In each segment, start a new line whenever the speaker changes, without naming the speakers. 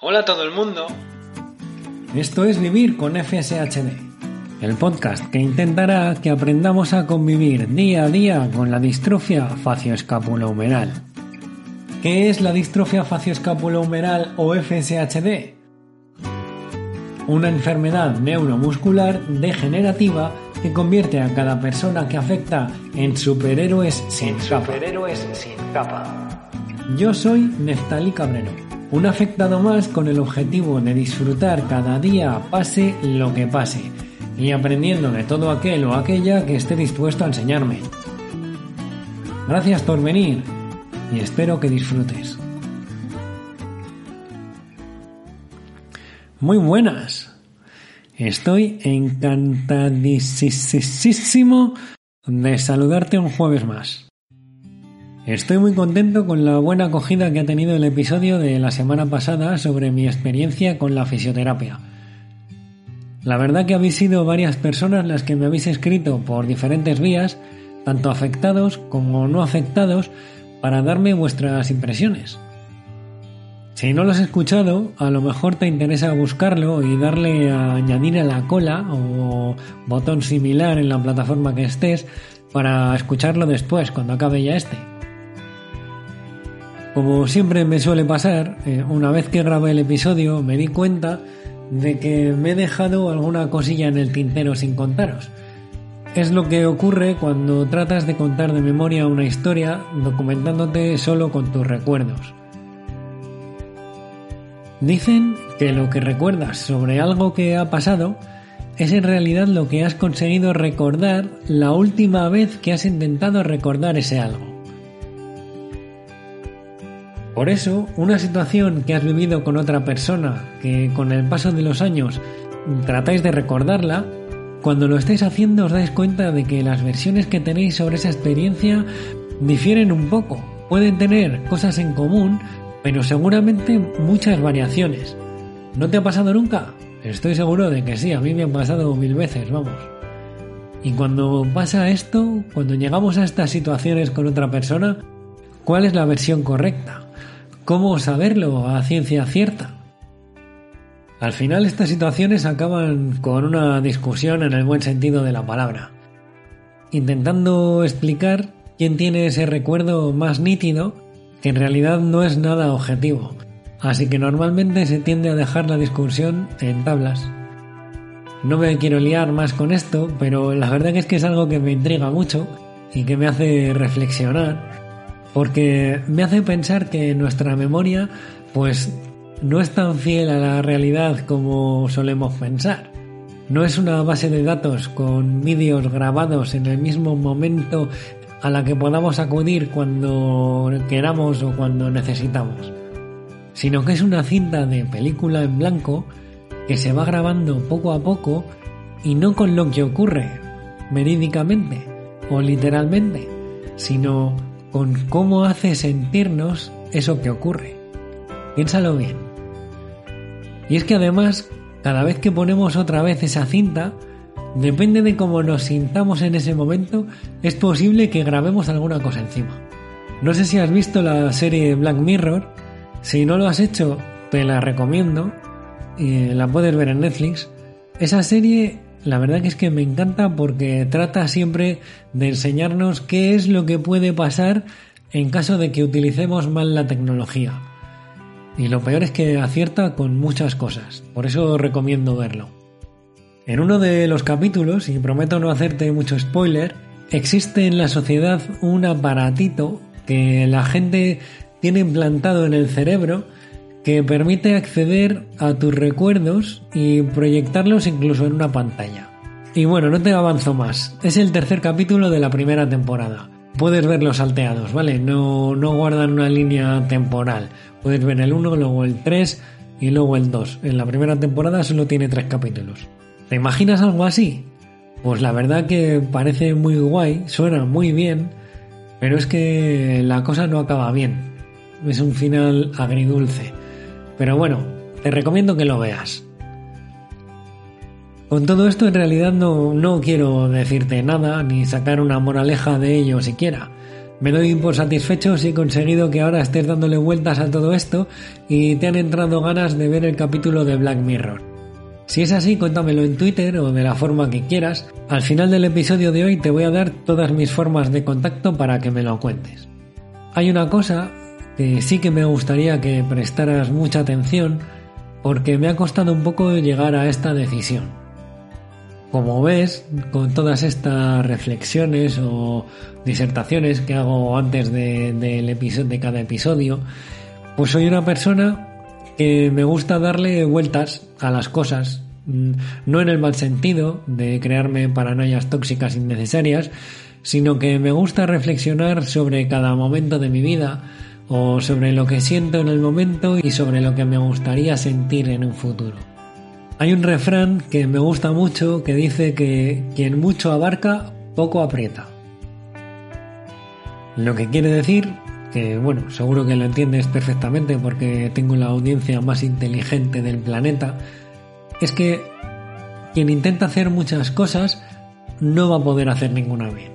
Hola a todo el mundo.
Esto es Vivir con FSHD, el podcast que intentará que aprendamos a convivir día a día con la distrofia facioescapulohumeral. ¿Qué es la distrofia facioescapulohumeral o FSHD? Una enfermedad neuromuscular degenerativa que convierte a cada persona que afecta en superhéroes sin capa.
Superhéroes sin capa.
Yo soy Neftali Cabrero, un afectado más con el objetivo de disfrutar cada día pase lo que pase y aprendiendo de todo aquel o aquella que esté dispuesto a enseñarme. Gracias por venir y espero que disfrutes. Muy buenas. Estoy encantadísimo de saludarte un jueves más. Estoy muy contento con la buena acogida que ha tenido el episodio de la semana pasada sobre mi experiencia con la fisioterapia. La verdad que habéis sido varias personas las que me habéis escrito por diferentes vías, tanto afectados como no afectados, para darme vuestras impresiones. Si no lo has escuchado, a lo mejor te interesa buscarlo y darle a añadir a la cola o botón similar en la plataforma que estés para escucharlo después, cuando acabe ya este. Como siempre me suele pasar, eh, una vez que grabé el episodio me di cuenta de que me he dejado alguna cosilla en el tintero sin contaros. Es lo que ocurre cuando tratas de contar de memoria una historia documentándote solo con tus recuerdos. Dicen que lo que recuerdas sobre algo que ha pasado es en realidad lo que has conseguido recordar la última vez que has intentado recordar ese algo. Por eso, una situación que has vivido con otra persona, que con el paso de los años tratáis de recordarla, cuando lo estáis haciendo os dais cuenta de que las versiones que tenéis sobre esa experiencia difieren un poco. Pueden tener cosas en común, pero seguramente muchas variaciones. ¿No te ha pasado nunca? Estoy seguro de que sí, a mí me ha pasado mil veces, vamos. Y cuando pasa esto, cuando llegamos a estas situaciones con otra persona, ¿cuál es la versión correcta? ¿Cómo saberlo a ciencia cierta? Al final estas situaciones acaban con una discusión en el buen sentido de la palabra, intentando explicar quién tiene ese recuerdo más nítido, que en realidad no es nada objetivo, así que normalmente se tiende a dejar la discusión en tablas. No me quiero liar más con esto, pero la verdad es que es algo que me intriga mucho y que me hace reflexionar porque me hace pensar que nuestra memoria pues no es tan fiel a la realidad como solemos pensar. No es una base de datos con vídeos grabados en el mismo momento a la que podamos acudir cuando queramos o cuando necesitamos, sino que es una cinta de película en blanco que se va grabando poco a poco y no con lo que ocurre verídicamente o literalmente, sino con cómo hace sentirnos eso que ocurre. Piénsalo bien. Y es que además, cada vez que ponemos otra vez esa cinta, depende de cómo nos sintamos en ese momento, es posible que grabemos alguna cosa encima. No sé si has visto la serie Black Mirror, si no lo has hecho, te la recomiendo, la puedes ver en Netflix. Esa serie la verdad que es que me encanta porque trata siempre de enseñarnos qué es lo que puede pasar en caso de que utilicemos mal la tecnología. Y lo peor es que acierta con muchas cosas, por eso recomiendo verlo. En uno de los capítulos, y prometo no hacerte mucho spoiler, existe en la sociedad un aparatito que la gente tiene implantado en el cerebro que permite acceder a tus recuerdos y proyectarlos incluso en una pantalla. Y bueno, no te avanzo más, es el tercer capítulo de la primera temporada. puedes verlos salteados, ¿vale? No, no guardan una línea temporal. Puedes ver el 1, luego el 3 y luego el 2. En la primera temporada solo tiene 3 capítulos. ¿Te imaginas algo así? Pues la verdad que parece muy guay, suena muy bien, pero es que la cosa no acaba bien. Es un final agridulce. Pero bueno, te recomiendo que lo veas. Con todo esto en realidad no, no quiero decirte nada ni sacar una moraleja de ello siquiera. Me doy por satisfecho si he conseguido que ahora estés dándole vueltas a todo esto y te han entrado ganas de ver el capítulo de Black Mirror. Si es así, cuéntamelo en Twitter o de la forma que quieras. Al final del episodio de hoy te voy a dar todas mis formas de contacto para que me lo cuentes. Hay una cosa que sí que me gustaría que prestaras mucha atención porque me ha costado un poco llegar a esta decisión. Como ves, con todas estas reflexiones o disertaciones que hago antes de, de cada episodio, pues soy una persona que me gusta darle vueltas a las cosas, mm, no en el mal sentido de crearme paranoias tóxicas innecesarias, sino que me gusta reflexionar sobre cada momento de mi vida o sobre lo que siento en el momento y sobre lo que me gustaría sentir en un futuro. Hay un refrán que me gusta mucho que dice que quien mucho abarca, poco aprieta. Lo que quiere decir que, bueno, seguro que lo entiendes perfectamente porque tengo la audiencia más inteligente del planeta, es que quien intenta hacer muchas cosas no va a poder hacer ninguna bien.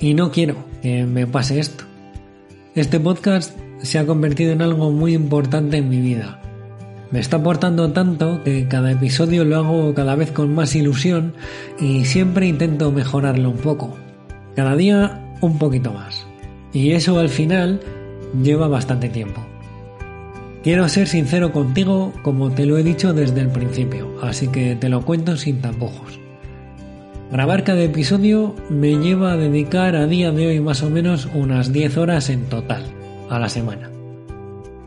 Y no quiero que me pase esto. Este podcast se ha convertido en algo muy importante en mi vida me está aportando tanto que cada episodio lo hago cada vez con más ilusión y siempre intento mejorarlo un poco. Cada día un poquito más. Y eso al final lleva bastante tiempo. Quiero ser sincero contigo como te lo he dicho desde el principio, así que te lo cuento sin tapujos. Grabar cada episodio me lleva a dedicar a día de hoy más o menos unas 10 horas en total a la semana.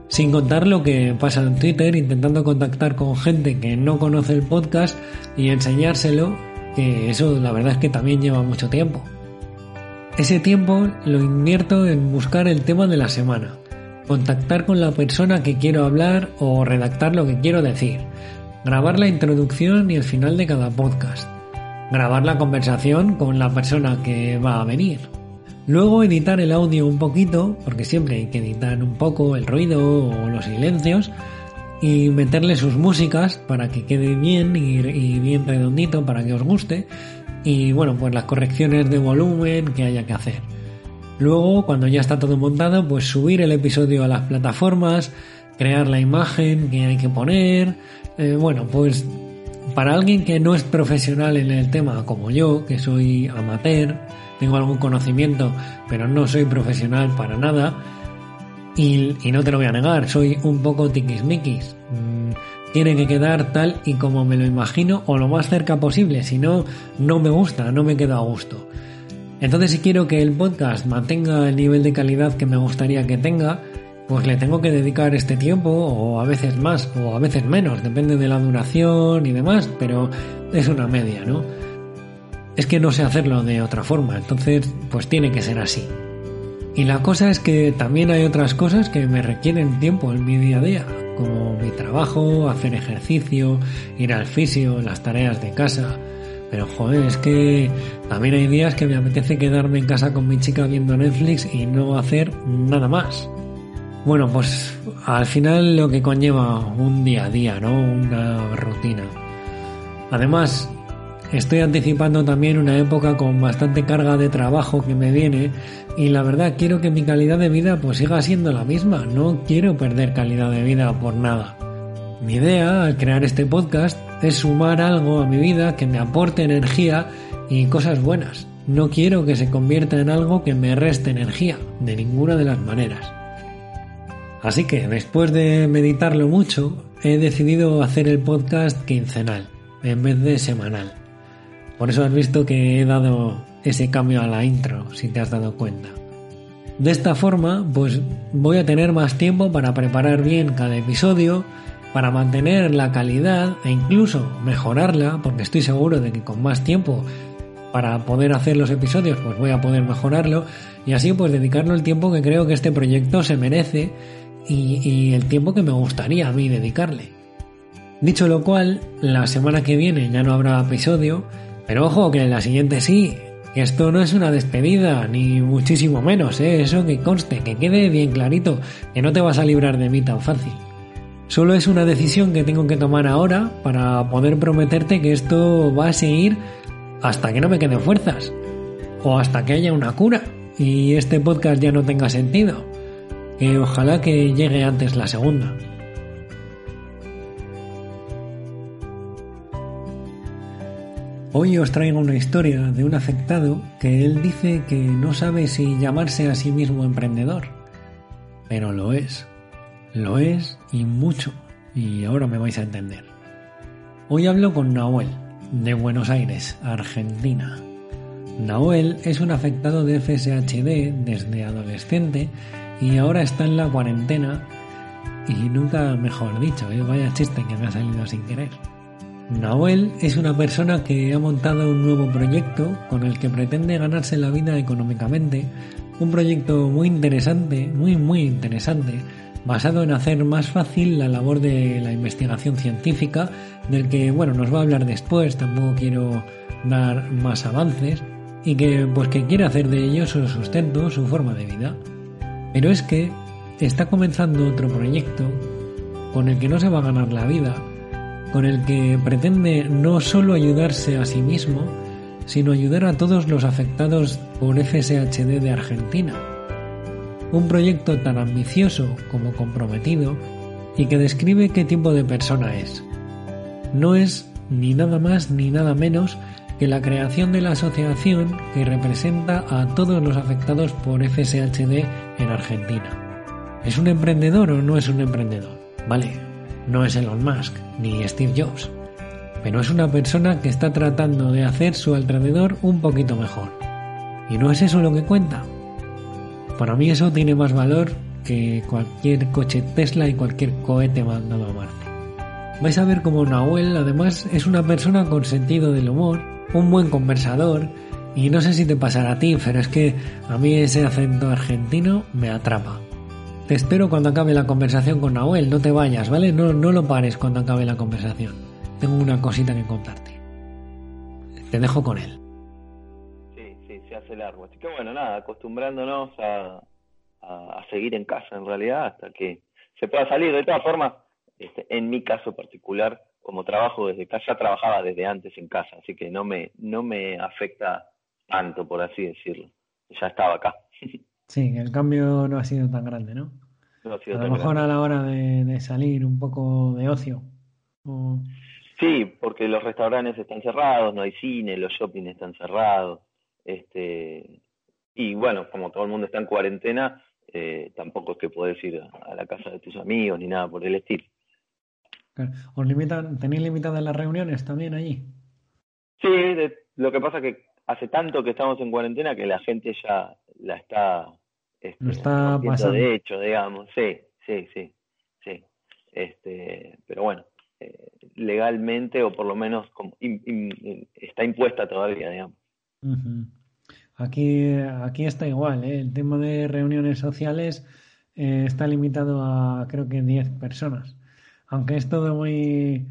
Sin contar lo que pasa en Twitter intentando contactar con gente que no conoce el podcast y enseñárselo, que eso la verdad es que también lleva mucho tiempo. Ese tiempo lo invierto en buscar el tema de la semana, contactar con la persona que quiero hablar o redactar lo que quiero decir, grabar la introducción y el final de cada podcast, grabar la conversación con la persona que va a venir, Luego editar el audio un poquito, porque siempre hay que editar un poco el ruido o los silencios, y meterle sus músicas para que quede bien y, bien redondito para que os guste. Y bueno, pues las correcciones de volumen que haya que hacer. Luego, cuando ya está todo montado, pues subir el episodio a las plataformas, crear la imagen que hay que poner. Eh, bueno, pues para alguien que no es profesional en el tema como yo, que soy amateur, tengo algún conocimiento, pero no soy profesional para nada. Y, no te lo voy a negar, soy un poco tiquismiquis. Mm, tiene que quedar tal y como me lo imagino o lo más cerca posible, si no, no me gusta, no me quedo a gusto. Entonces si quiero que el podcast mantenga el nivel de calidad que me gustaría que tenga, pues le tengo que dedicar este tiempo o a veces más o a veces menos, depende de la duración y demás, pero es una media, ¿no? Es que no sé hacerlo de otra forma, entonces pues tiene que ser así. Y la cosa es que también hay otras cosas que me requieren tiempo en mi día a día, como mi trabajo, hacer ejercicio, ir al fisio, las tareas de casa. Pero joder, es que también hay días que me apetece quedarme en casa con mi chica viendo Netflix y no hacer nada más. Bueno, pues al final lo que conlleva un día a día, ¿no? Una rutina. Además, Estoy anticipando también una época con bastante carga de trabajo que me viene y la verdad quiero que mi calidad de vida pues siga siendo la misma, no quiero perder calidad de vida por nada. Mi idea al crear este podcast es sumar algo a mi vida que me aporte energía y cosas buenas. No quiero que se convierta en algo que me reste energía, de ninguna de las maneras. Así que después de meditarlo mucho, he decidido hacer el podcast quincenal en vez de semanal. Por eso has visto que he dado ese cambio a la intro, si te has dado cuenta. De esta forma, pues voy a tener más tiempo para preparar bien cada episodio, para mantener la calidad e incluso mejorarla, porque estoy seguro de que con más tiempo para poder hacer los episodios, pues voy a poder mejorarlo y así pues dedicarlo el tiempo que creo que este proyecto se merece y, y el tiempo que me gustaría a mí dedicarle. Dicho lo cual, la semana que viene ya no habrá episodio, pero ojo que en la siguiente sí, esto no es una despedida, ni muchísimo menos, ¿eh? eso que conste, que quede bien clarito, que no te vas a librar de mí tan fácil. Solo es una decisión que tengo que tomar ahora para poder prometerte que esto va a seguir hasta que no me queden fuerzas, o hasta que haya una cura y este podcast ya no tenga sentido, que ojalá que llegue antes la segunda. Hoy os traigo una historia de un afectado que él dice que no sabe si llamarse a sí mismo emprendedor, pero lo es, lo es y mucho, y ahora me vais a entender. Hoy hablo con Nahuel, de Buenos Aires, Argentina. Nahuel es un afectado de FSHD desde adolescente y ahora está en la cuarentena y nunca mejor dicho, ¿eh? vaya chiste que me ha salido sin querer. Nahuel es una persona que ha montado un nuevo proyecto con el que pretende ganarse la vida económicamente, un proyecto muy interesante, muy muy interesante, basado en hacer más fácil la labor de la investigación científica, del que bueno nos va a hablar después, tampoco quiero dar más avances, y que pues que quiere hacer de ello su sustento, su forma de vida. Pero es que está comenzando otro proyecto con el que no se va a ganar la vida, con el que pretende no solo ayudarse a sí mismo, sino ayudar a todos los afectados por FSHD de Argentina. Un proyecto tan ambicioso como comprometido y que describe qué tipo de persona es. No es ni nada más ni nada menos que la creación de la asociación que representa a todos los afectados por FSHD en Argentina. ¿Es un emprendedor o no es un emprendedor? Vale, no es Elon Musk ni Steve Jobs, pero es una persona que está tratando de hacer su alrededor un poquito mejor. ¿Y no es eso lo que cuenta? Para mí eso tiene más valor que cualquier coche Tesla y cualquier cohete mandado a Marte. Vais a ver como Nahuel además es una persona con sentido del humor, un buen conversador, y no sé si te pasará a ti, pero es que a mí ese acento argentino me atrapa. Te espero cuando acabe la conversación con Nahuel, no te vayas, ¿vale? No, no lo pares cuando acabe la conversación. Tengo una cosita que contarte. Te dejo con él.
Sí, sí, se hace largo. Así que bueno, nada, acostumbrándonos a, a, a seguir en casa en realidad hasta que se pueda salir. De todas formas, este, en mi caso particular, como trabajo desde casa, trabajaba desde antes en casa, así que no me, no me afecta tanto, por así decirlo. Ya estaba acá.
Sí, el cambio no ha sido tan grande, ¿no?
No ha sido
A
tan
lo mejor
grande.
a la hora de, de salir un poco de ocio. O-
Sí, porque los restaurantes están cerrados, no hay cine, los shopping están cerrados, este, y bueno, como todo el mundo está en cuarentena, eh, tampoco es que podés ir a, la casa de tus amigos ni nada por el estilo.
claro. ¿Os limitan, tenéis limitadas las reuniones también allí?
Sí, de- lo que pasa que hace tanto que estamos en cuarentena que la gente ya la está, este,
Lo está pasando.
de hecho, digamos, sí, sí, sí, sí, este, pero bueno, eh, legalmente o por lo menos como está impuesta todavía, digamos.
Aquí, aquí está igual, ¿eh? El tema de reuniones sociales eh, está limitado a creo que 10 personas. Aunque es todo muy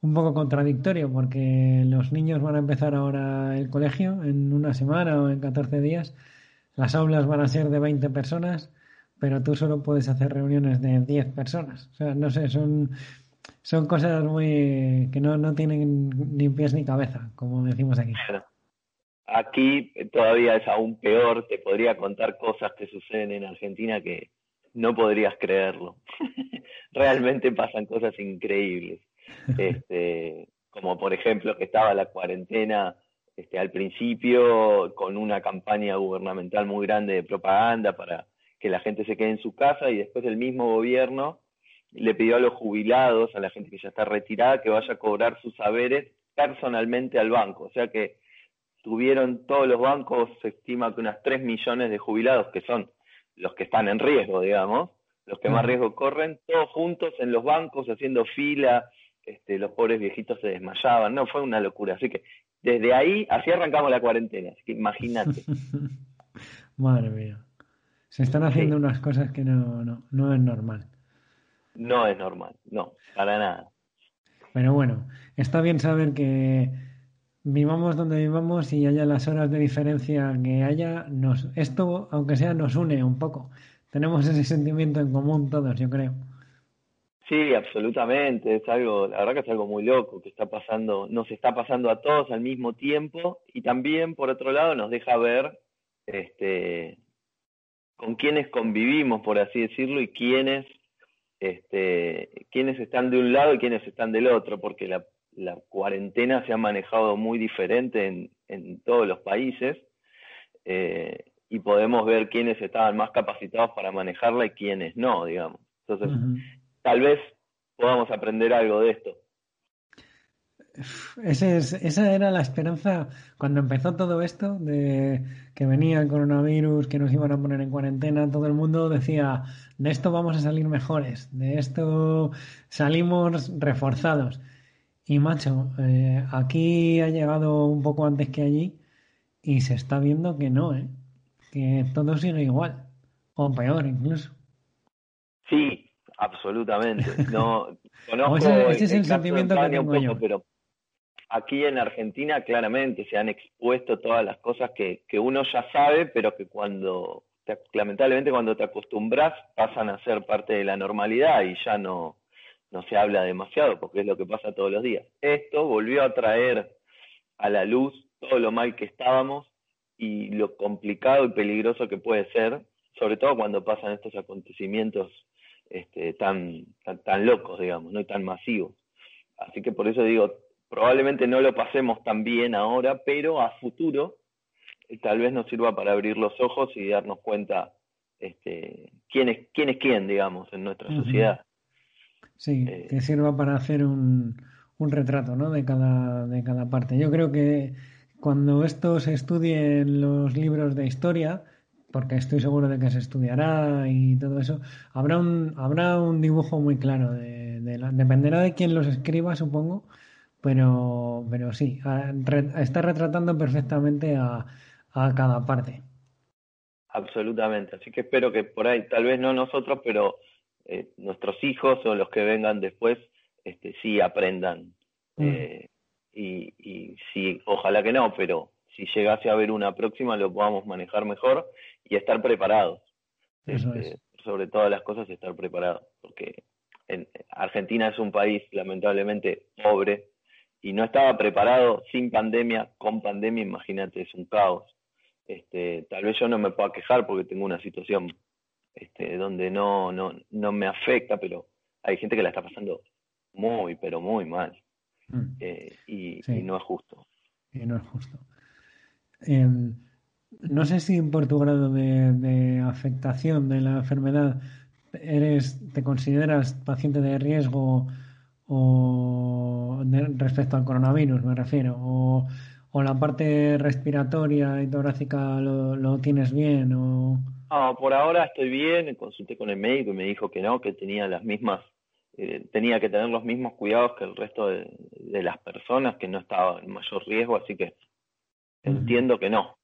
un poco contradictorio porque los niños van a empezar ahora el colegio en una semana o en 14 días. Las aulas van a ser de 20 personas, pero tú solo puedes hacer reuniones de 10 personas. O sea, no sé, son, son cosas muy que no, no tienen ni pies ni cabeza, como decimos aquí.
Aquí todavía es aún peor, te podría contar cosas que suceden en Argentina que no podrías creerlo. Realmente pasan cosas increíbles. Este, como por ejemplo que estaba la cuarentena este, al principio con una campaña gubernamental muy grande de propaganda para que la gente se quede en su casa y después el mismo gobierno le pidió a los jubilados, a la gente que ya está retirada, que vaya a cobrar sus saberes personalmente al banco. O sea que tuvieron todos los bancos, se estima que unas 3 millones de jubilados, que son los que están en riesgo, digamos, los que más riesgo corren, todos juntos en los bancos haciendo fila, este, los pobres viejitos se desmayaban, no, fue una locura. Así que desde ahí, así arrancamos la cuarentena, así que imagínate.
Madre mía. Se están haciendo unas cosas que no, no, no es normal.
No es normal, no, para nada.
Pero bueno, está bien saber que vivamos donde vivamos y haya las horas de diferencia que haya, nos, esto, aunque sea, nos une un poco. Tenemos ese sentimiento en común todos, yo creo.
Sí, absolutamente. Es algo, la verdad que es algo muy loco que está pasando, nos está pasando a todos al mismo tiempo y también, por otro lado, nos deja ver este, con quiénes convivimos, por así decirlo, y quiénes, este, quiénes están de un lado y quiénes están del otro, porque la, la cuarentena se ha manejado muy diferente en, en todos los países eh, y podemos ver quiénes estaban más capacitados para manejarla y quiénes no, digamos. Entonces, tal vez podamos aprender algo de esto.
esa era la esperanza cuando empezó todo esto, de que venía el coronavirus, que nos iban a poner en cuarentena, todo el mundo decía, de esto vamos a salir mejores, de esto salimos reforzados. Y macho, eh, aquí ha llegado un poco antes que allí y se está viendo que no, ¿eh? que todo sigue igual, o peor incluso.
Sí, absolutamente. No conozco ese, es el, sentimiento que tengo yo. pero aquí en Argentina claramente se han expuesto todas las cosas que, que uno ya sabe, pero que cuando lamentablemente cuando te acostumbras pasan a ser parte de la normalidad y ya no no se habla demasiado porque es lo que pasa todos los días. Esto volvió a traer a la luz todo lo mal que estábamos y lo complicado y peligroso que puede ser, sobre todo cuando pasan estos acontecimientos este, tan, tan, locos, digamos, no y tan masivos. Así que por eso digo, probablemente no lo pasemos tan bien ahora, pero a futuro eh, tal vez nos sirva para abrir los ojos y darnos cuenta este, quién, es, quién es quién, digamos, en nuestra sociedad.
Sí, eh, que sirva para hacer un, un retrato ¿no? de, cada, de cada parte. Yo creo que cuando esto se estudie en los libros de historia, porque estoy seguro de que se estudiará y todo eso, habrá un, habrá un dibujo muy claro. De, dependerá de quién los escriba, supongo, pero, pero sí, está retratando perfectamente a, a cada parte.
Absolutamente, así que espero que por ahí, tal vez no nosotros, pero eh, nuestros hijos o los que vengan después este, sí aprendan. Mm. Eh, y, y sí, ojalá que no, pero si llegase a haber una próxima lo podamos manejar mejor y estar preparados. Este, sobre todas las cosas estar preparados, porque en, Argentina es un país lamentablemente pobre y no estaba preparado sin pandemia, con pandemia, imagínate, es un caos. Este, tal vez yo no me pueda quejar porque tengo una situación este, donde no, no, no me afecta, pero hay gente que la está pasando muy, pero muy mal. Mm. Eh, y, no es justo.
Y no es justo. Em, no sé si por tu grado de, afectación de la enfermedad eres, te consideras paciente de riesgo o respecto al coronavirus, me refiero, o, o la parte respiratoria y torácica lo, lo tienes bien o
no, por ahora estoy bien, consulté con el médico y me dijo que no, que tenía las mismas, eh, tenía que tener los mismos cuidados que el resto de, las personas, que no estaba en mayor riesgo, así que entiendo que no.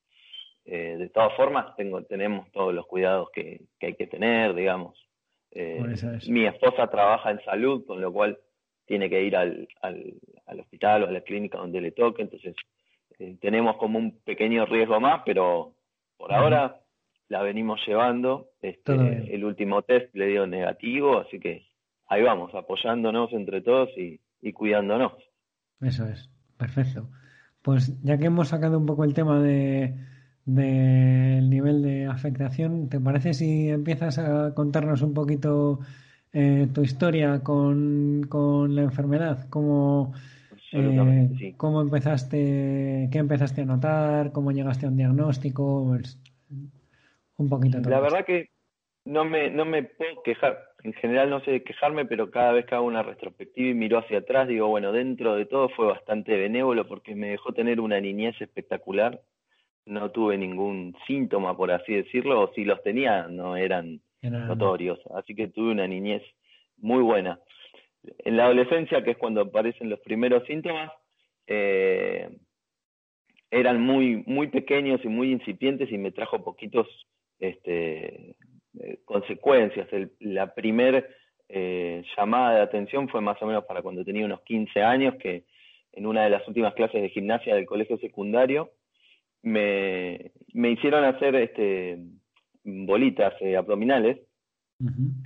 Eh, de todas formas, tengo, tenemos todos los cuidados que, hay que tener, digamos. Eh, mi esposa trabaja en salud, con lo cual tiene que ir al, al, al hospital o a la clínica donde le toque, entonces tenemos como un pequeño riesgo más, pero por ahora la venimos llevando. Este, el último test le dio negativo, así que ahí vamos, apoyándonos entre todos y, cuidándonos.
Eso es, perfecto. Pues ya que hemos sacado un poco el tema de del nivel de afectación, ¿te parece si empiezas a contarnos un poquito eh, tu historia con, con, la enfermedad? ¿Cómo, eh, ¿Cómo empezaste, qué empezaste a notar? ¿Cómo llegaste a un diagnóstico? Pues, un poquito.
La verdad que no me, no me puedo quejar. En general no sé quejarme, pero cada vez que hago una retrospectiva y miro hacia atrás, digo, bueno, dentro de todo fue bastante benévolo porque me dejó tener una niñez espectacular. No tuve ningún síntoma, por así decirlo, o si los tenía, no eran notorios. Así que tuve una niñez muy buena. En la adolescencia, que es cuando aparecen los primeros síntomas, eh, eran muy, muy pequeños y muy incipientes y me trajo poquitos este, eh, consecuencias. la primer eh, llamada de atención fue más o menos para cuando tenía unos 15 años, que en una de las últimas clases de gimnasia del colegio secundario me, me hicieron hacer este, bolitas eh, abdominales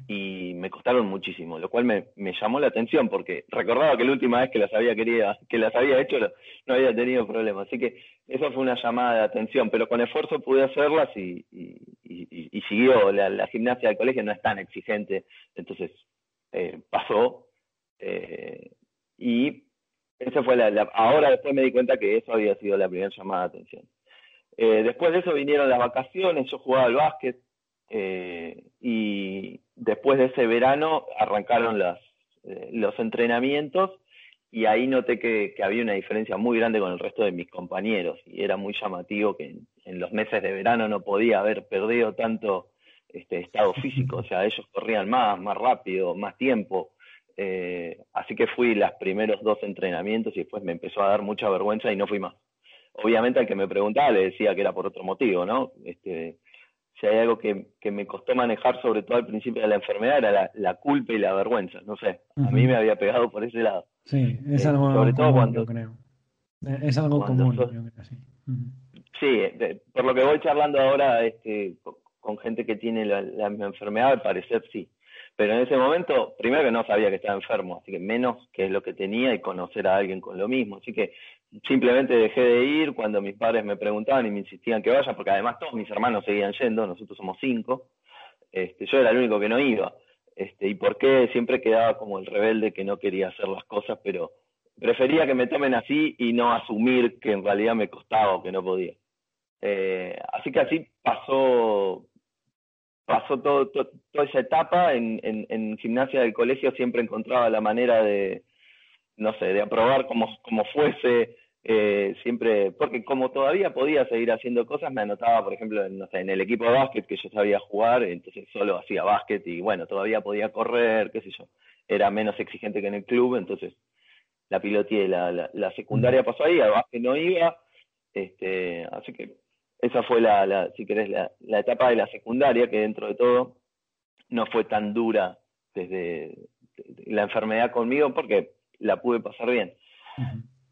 y me costaron muchísimo, lo cual me, me, llamó la atención porque recordaba que la última vez que las había querido, que las había hecho no había tenido problemas, así que eso fue una llamada de atención, pero con esfuerzo pude hacerlas y, y, siguió, la, gimnasia del colegio no es tan exigente, entonces eh, pasó eh, y esa fue la, ahora después me di cuenta que eso había sido la primera llamada de atención. Eh, después de eso vinieron las vacaciones, yo jugaba al básquet, eh, y después de ese verano arrancaron las, eh, los entrenamientos y ahí noté que, había una diferencia muy grande con el resto de mis compañeros y era muy llamativo que en, los meses de verano no podía haber perdido tanto este estado físico, o sea, ellos corrían más, más rápido, más tiempo. Eh, así que fui los primeros dos entrenamientos y después me empezó a dar mucha vergüenza y no fui más. Obviamente al que me preguntaba le decía que era por otro motivo, ¿no? Este, si hay algo que, me costó manejar, sobre todo al principio de la enfermedad, era la, culpa y la vergüenza. No sé, a mí me había pegado por ese lado.
Sí, es eh, algo sobre todo cuando, creo. Eh, es algo común, yo creo, sí.
Sí, por lo que voy charlando ahora este, con gente que tiene la, la enfermedad, al parecer sí. Pero en ese momento, primero que no sabía que estaba enfermo, así que menos que es lo que tenía y conocer a alguien con lo mismo. Así que simplemente dejé de ir cuando mis padres me preguntaban y me insistían que vaya, porque además todos mis hermanos seguían yendo, nosotros somos cinco, este, yo era el único que no iba. Este, y por qué siempre quedaba como el rebelde que no quería hacer las cosas, pero prefería que me tomen así y no asumir que en realidad me costaba o que no podía. Eh, así que así pasó pasó todo, toda esa etapa en, en, en, gimnasia del colegio siempre encontraba la manera de no sé de aprobar como, como fuese eh, siempre, porque como todavía podía seguir haciendo cosas, me anotaba, por ejemplo, en, no sé, en el equipo de básquet que yo sabía jugar, entonces solo hacía básquet y bueno, todavía podía correr, qué sé yo, era menos exigente que en el club, entonces la piloteé, la, la, la secundaria pasó ahí, al básquet no iba, este, así que esa fue la, la si querés, la, la etapa de la secundaria, que dentro de todo no fue tan dura desde la enfermedad conmigo, porque la pude pasar bien.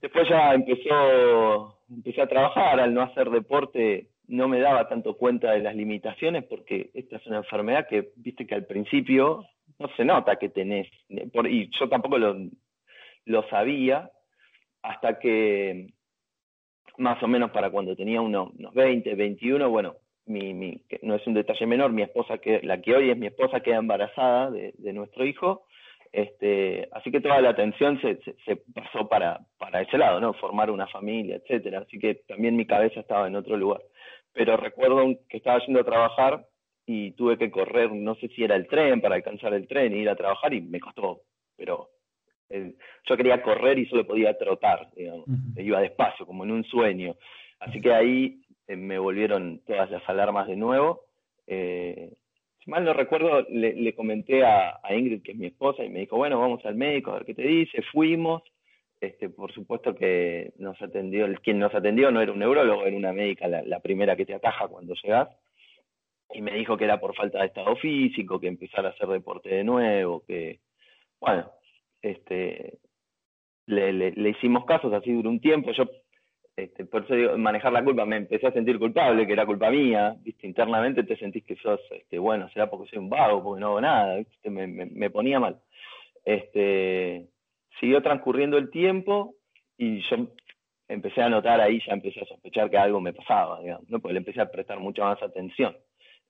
Después ya empezó, empecé a trabajar, al no hacer deporte no me daba tanto cuenta de las limitaciones porque esta es una enfermedad que, viste que al principio no se nota que tenés, por, y yo tampoco lo, lo sabía hasta que más o menos para cuando tenía unos, unos 20, 21, bueno, mi, mi, no es un detalle menor, mi esposa, que la que hoy es mi esposa, queda embarazada de, de nuestro hijo este, así que toda la atención se, se, pasó para, para ese lado, ¿no? Formar una familia, etcétera. Así que también mi cabeza estaba en otro lugar. Pero recuerdo que estaba yendo a trabajar y tuve que correr, no sé si era el tren, para alcanzar el tren e ir a trabajar y me costó, pero yo quería correr y solo podía trotar, digamos. Iba despacio, como en un sueño. Así que ahí eh, me volvieron todas las alarmas de nuevo. Eh, mal no recuerdo, le, comenté a, Ingrid, que es mi esposa, y me dijo, bueno, vamos al médico a ver qué te dice. Fuimos, este, por supuesto que nos atendió, quien nos atendió no era un neurólogo, era una médica, la, primera que te ataja cuando llegas, y me dijo que era por falta de estado físico, que empezara a hacer deporte de nuevo, que, bueno, este, le, le hicimos casos, así duró un tiempo, yo este, por eso digo, manejar la culpa, me empecé a sentir culpable, que era culpa mía, ¿viste? internamente te sentís que sos, este, bueno, será porque soy un vago, porque no hago nada, Me, me, ponía mal. Este, siguió transcurriendo el tiempo y yo empecé a notar ahí, ya empecé a sospechar que algo me pasaba, digamos, ¿no? porque le empecé a prestar mucha más atención,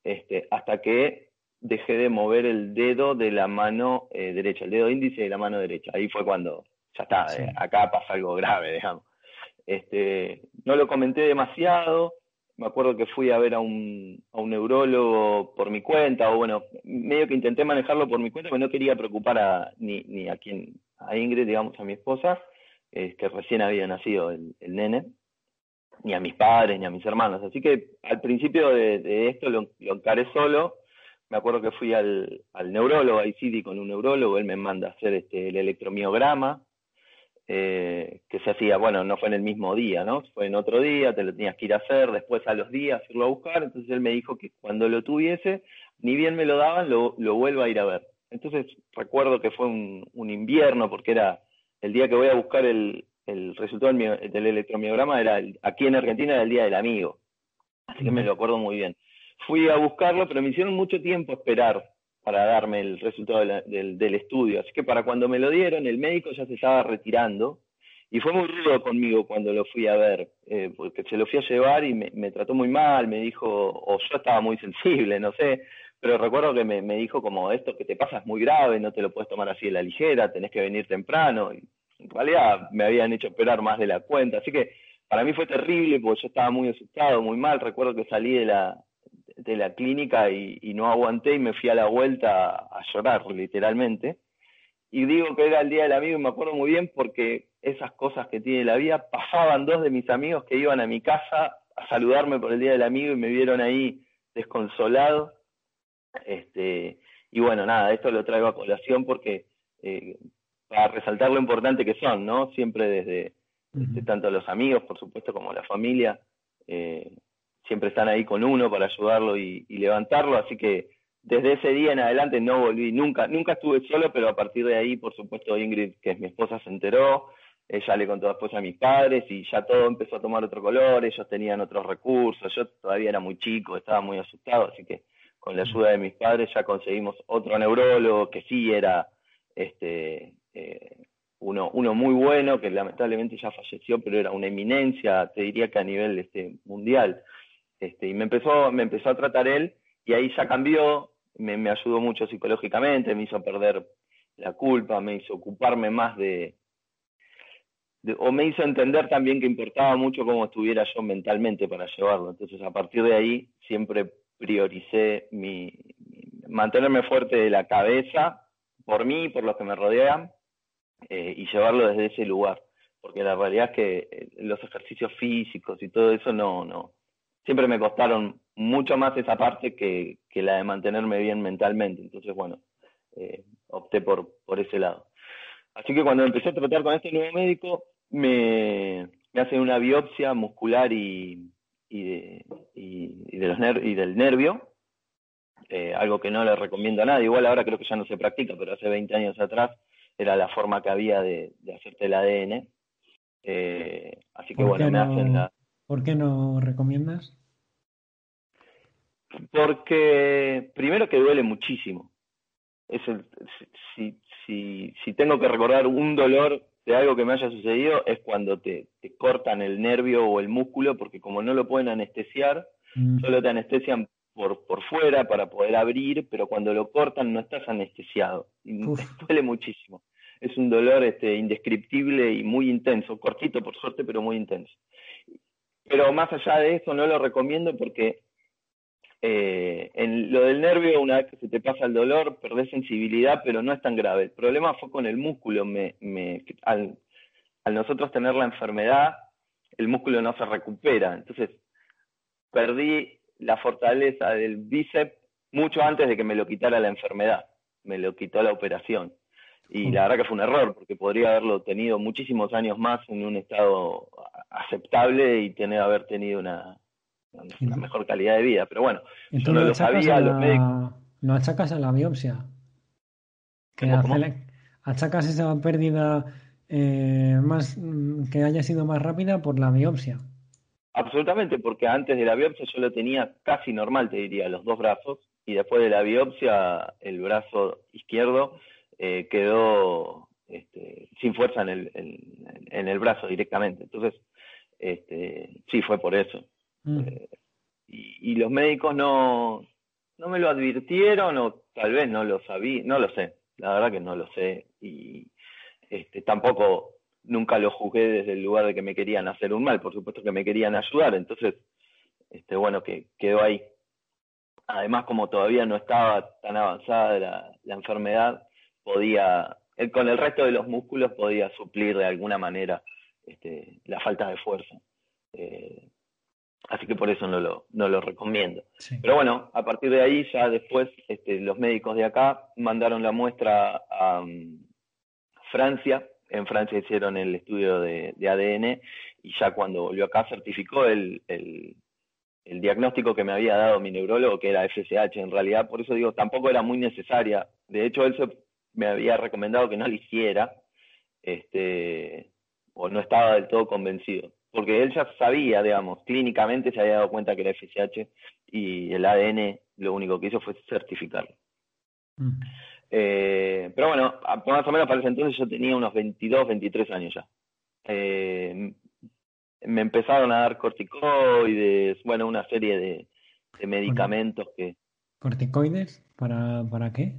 este, hasta que dejé de mover el dedo de la mano eh, derecha, el dedo índice de la mano derecha, ahí fue cuando, ya está, eh, acá pasa algo grave, digamos. Este, no lo comenté demasiado, me acuerdo que fui a ver a un, a un neurólogo por mi cuenta, o bueno, medio que intenté manejarlo por mi cuenta, pero no quería preocupar a, ni, ni a quien, a Ingrid, digamos, a mi esposa, que recién había nacido el, nene, ni a mis padres, ni a mis hermanos. Así que al principio de, esto lo, lo, encaré solo. Me acuerdo que fui al, al neurólogo, a ICIDI con un neurólogo, él me manda a hacer este, el electromiograma, eh, que se hacía, bueno, no fue en el mismo día, ¿no? Fue en otro día, te lo tenías que ir a hacer, después a los días irlo a buscar, entonces él me dijo que cuando lo tuviese, ni bien me lo daban, lo, lo vuelvo a ir a ver. Entonces recuerdo que fue un, un invierno, porque era el día que voy a buscar el, el resultado del, del electromiograma, era aquí en Argentina era el día del amigo, así que me lo acuerdo muy bien. Fui a buscarlo, pero me hicieron mucho tiempo esperar para darme el resultado del, del, estudio. Así que para cuando me lo dieron, el médico ya se estaba retirando y fue muy rudo conmigo cuando lo fui a ver, eh, porque se lo fui a llevar y me, trató muy mal, me dijo, o yo estaba muy sensible, no sé, pero recuerdo que me, dijo como esto que te pasa es muy grave, no te lo puedes tomar así de la ligera, tenés que venir temprano. En realidad me habían hecho esperar más de la cuenta, así que para mí fue terrible porque yo estaba muy asustado, muy mal, recuerdo que salí de la, de la clínica y, y, no aguanté y me fui a la vuelta a, a, llorar, literalmente. Y digo que era el día del amigo y me acuerdo muy bien porque esas cosas que tiene la vida, pasaban dos de mis amigos que iban a mi casa a saludarme por el día del amigo y me vieron ahí desconsolado. Este, y bueno, nada, esto lo traigo a colación porque eh, para resaltar lo importante que son, ¿no? Siempre desde, desde tanto los amigos, por supuesto, como la familia, eh, siempre están ahí con uno para ayudarlo y, levantarlo, así que desde ese día en adelante no volví, nunca, nunca estuve solo, pero a partir de ahí, por supuesto, Ingrid, que es mi esposa, se enteró, ella le contó después a mis padres y ya todo empezó a tomar otro color, ellos tenían otros recursos, yo todavía era muy chico, estaba muy asustado, así que con la ayuda de mis padres ya conseguimos otro neurólogo que sí era este eh, uno, uno muy bueno, que lamentablemente ya falleció, pero era una eminencia, te diría que a nivel este, mundial. Este, y me empezó, me empezó a tratar él y ahí ya cambió, me, me ayudó mucho psicológicamente, me hizo perder la culpa, me hizo ocuparme más de, o me hizo entender también que importaba mucho cómo estuviera yo mentalmente para llevarlo. Entonces a partir de ahí siempre prioricé mi, mantenerme fuerte de la cabeza por mí y por los que me rodean eh, y llevarlo desde ese lugar. Porque la realidad es que los ejercicios físicos y todo eso no, siempre me costaron mucho más esa parte que, que la de mantenerme bien mentalmente. Entonces, bueno, eh, opté por, por ese lado. Así que cuando empecé a tratar con este nuevo médico, me, me hacen una biopsia muscular y, y, de, y, y, de los ner y del nervio, eh, algo que no le recomiendo a nadie. Igual ahora creo que ya no se practica, pero hace 20 años atrás era la forma que había de, de hacerte el ADN. Eh, así que bueno,
no,
me hacen la...
¿Por qué no recomiendas?
Porque primero que duele muchísimo. Es el, si, si, si tengo que recordar un dolor de algo que me haya sucedido es cuando te, te cortan el nervio o el músculo, porque como no lo pueden anestesiar, mm. solo te anestesian por, por fuera para poder abrir, pero cuando lo cortan no estás anestesiado. Y duele muchísimo. Es un dolor este, indescriptible y muy intenso, cortito por suerte, pero muy intenso. Pero más allá de eso no lo recomiendo porque eh, en lo del nervio, una vez que se te pasa el dolor, perdés sensibilidad, pero no es tan grave. El problema fue con el músculo. Me, me, al, al nosotros tener la enfermedad, el músculo no se recupera. Entonces, perdí la fortaleza del bíceps mucho antes de que me lo quitara la enfermedad. Me lo quitó la operación. Y la verdad que fue un error, porque podría haberlo tenido muchísimos años más en un estado aceptable y tener haber tenido una, una mejor calidad de vida. Pero bueno,
Entonces,
yo no lo sabía, los médicos.
Lo achacas a la biopsia. Que
¿Cómo, cómo?
achacas esa pérdida eh, más que haya sido más rápida por la biopsia.
Absolutamente, porque antes de la biopsia yo lo tenía casi normal, te diría, los dos brazos, y después de la biopsia el brazo izquierdo eh, quedó este, sin fuerza en el, en, en, el brazo directamente. Entonces, este, sí, fue por eso. Mm. Eh, y, y, los médicos no, no me lo advirtieron o tal vez no lo sabía, no lo sé, la verdad que no lo sé. Y este, tampoco nunca lo juzgué desde el lugar de que me querían hacer un mal, por supuesto que me querían ayudar, entonces, este, bueno, que quedó ahí. Además, como todavía no estaba tan avanzada la, la enfermedad, podía, el, con el resto de los músculos podía suplir de alguna manera este, la falta de fuerza. Eh, así que por eso no lo, no lo recomiendo. Sí. Pero bueno, a partir de ahí ya después este, los médicos de acá mandaron la muestra a um, Francia, en Francia hicieron el estudio de, ADN y ya cuando volvió acá certificó el, el, el, diagnóstico que me había dado mi neurólogo, que era FSH en realidad, por eso digo, tampoco era muy necesaria. De hecho, él me había recomendado que no lo hiciera, este, o no estaba del todo convencido, porque él ya sabía, digamos, clínicamente se había dado cuenta que era FSH y el ADN lo único que hizo fue certificarlo. Mm. Eh, pero bueno, más o menos para ese entonces yo tenía unos 22, 23 años ya. Eh, me empezaron a dar corticoides, bueno, una serie de, medicamentos que...
¿Corticoides? ¿Para, ¿Para qué?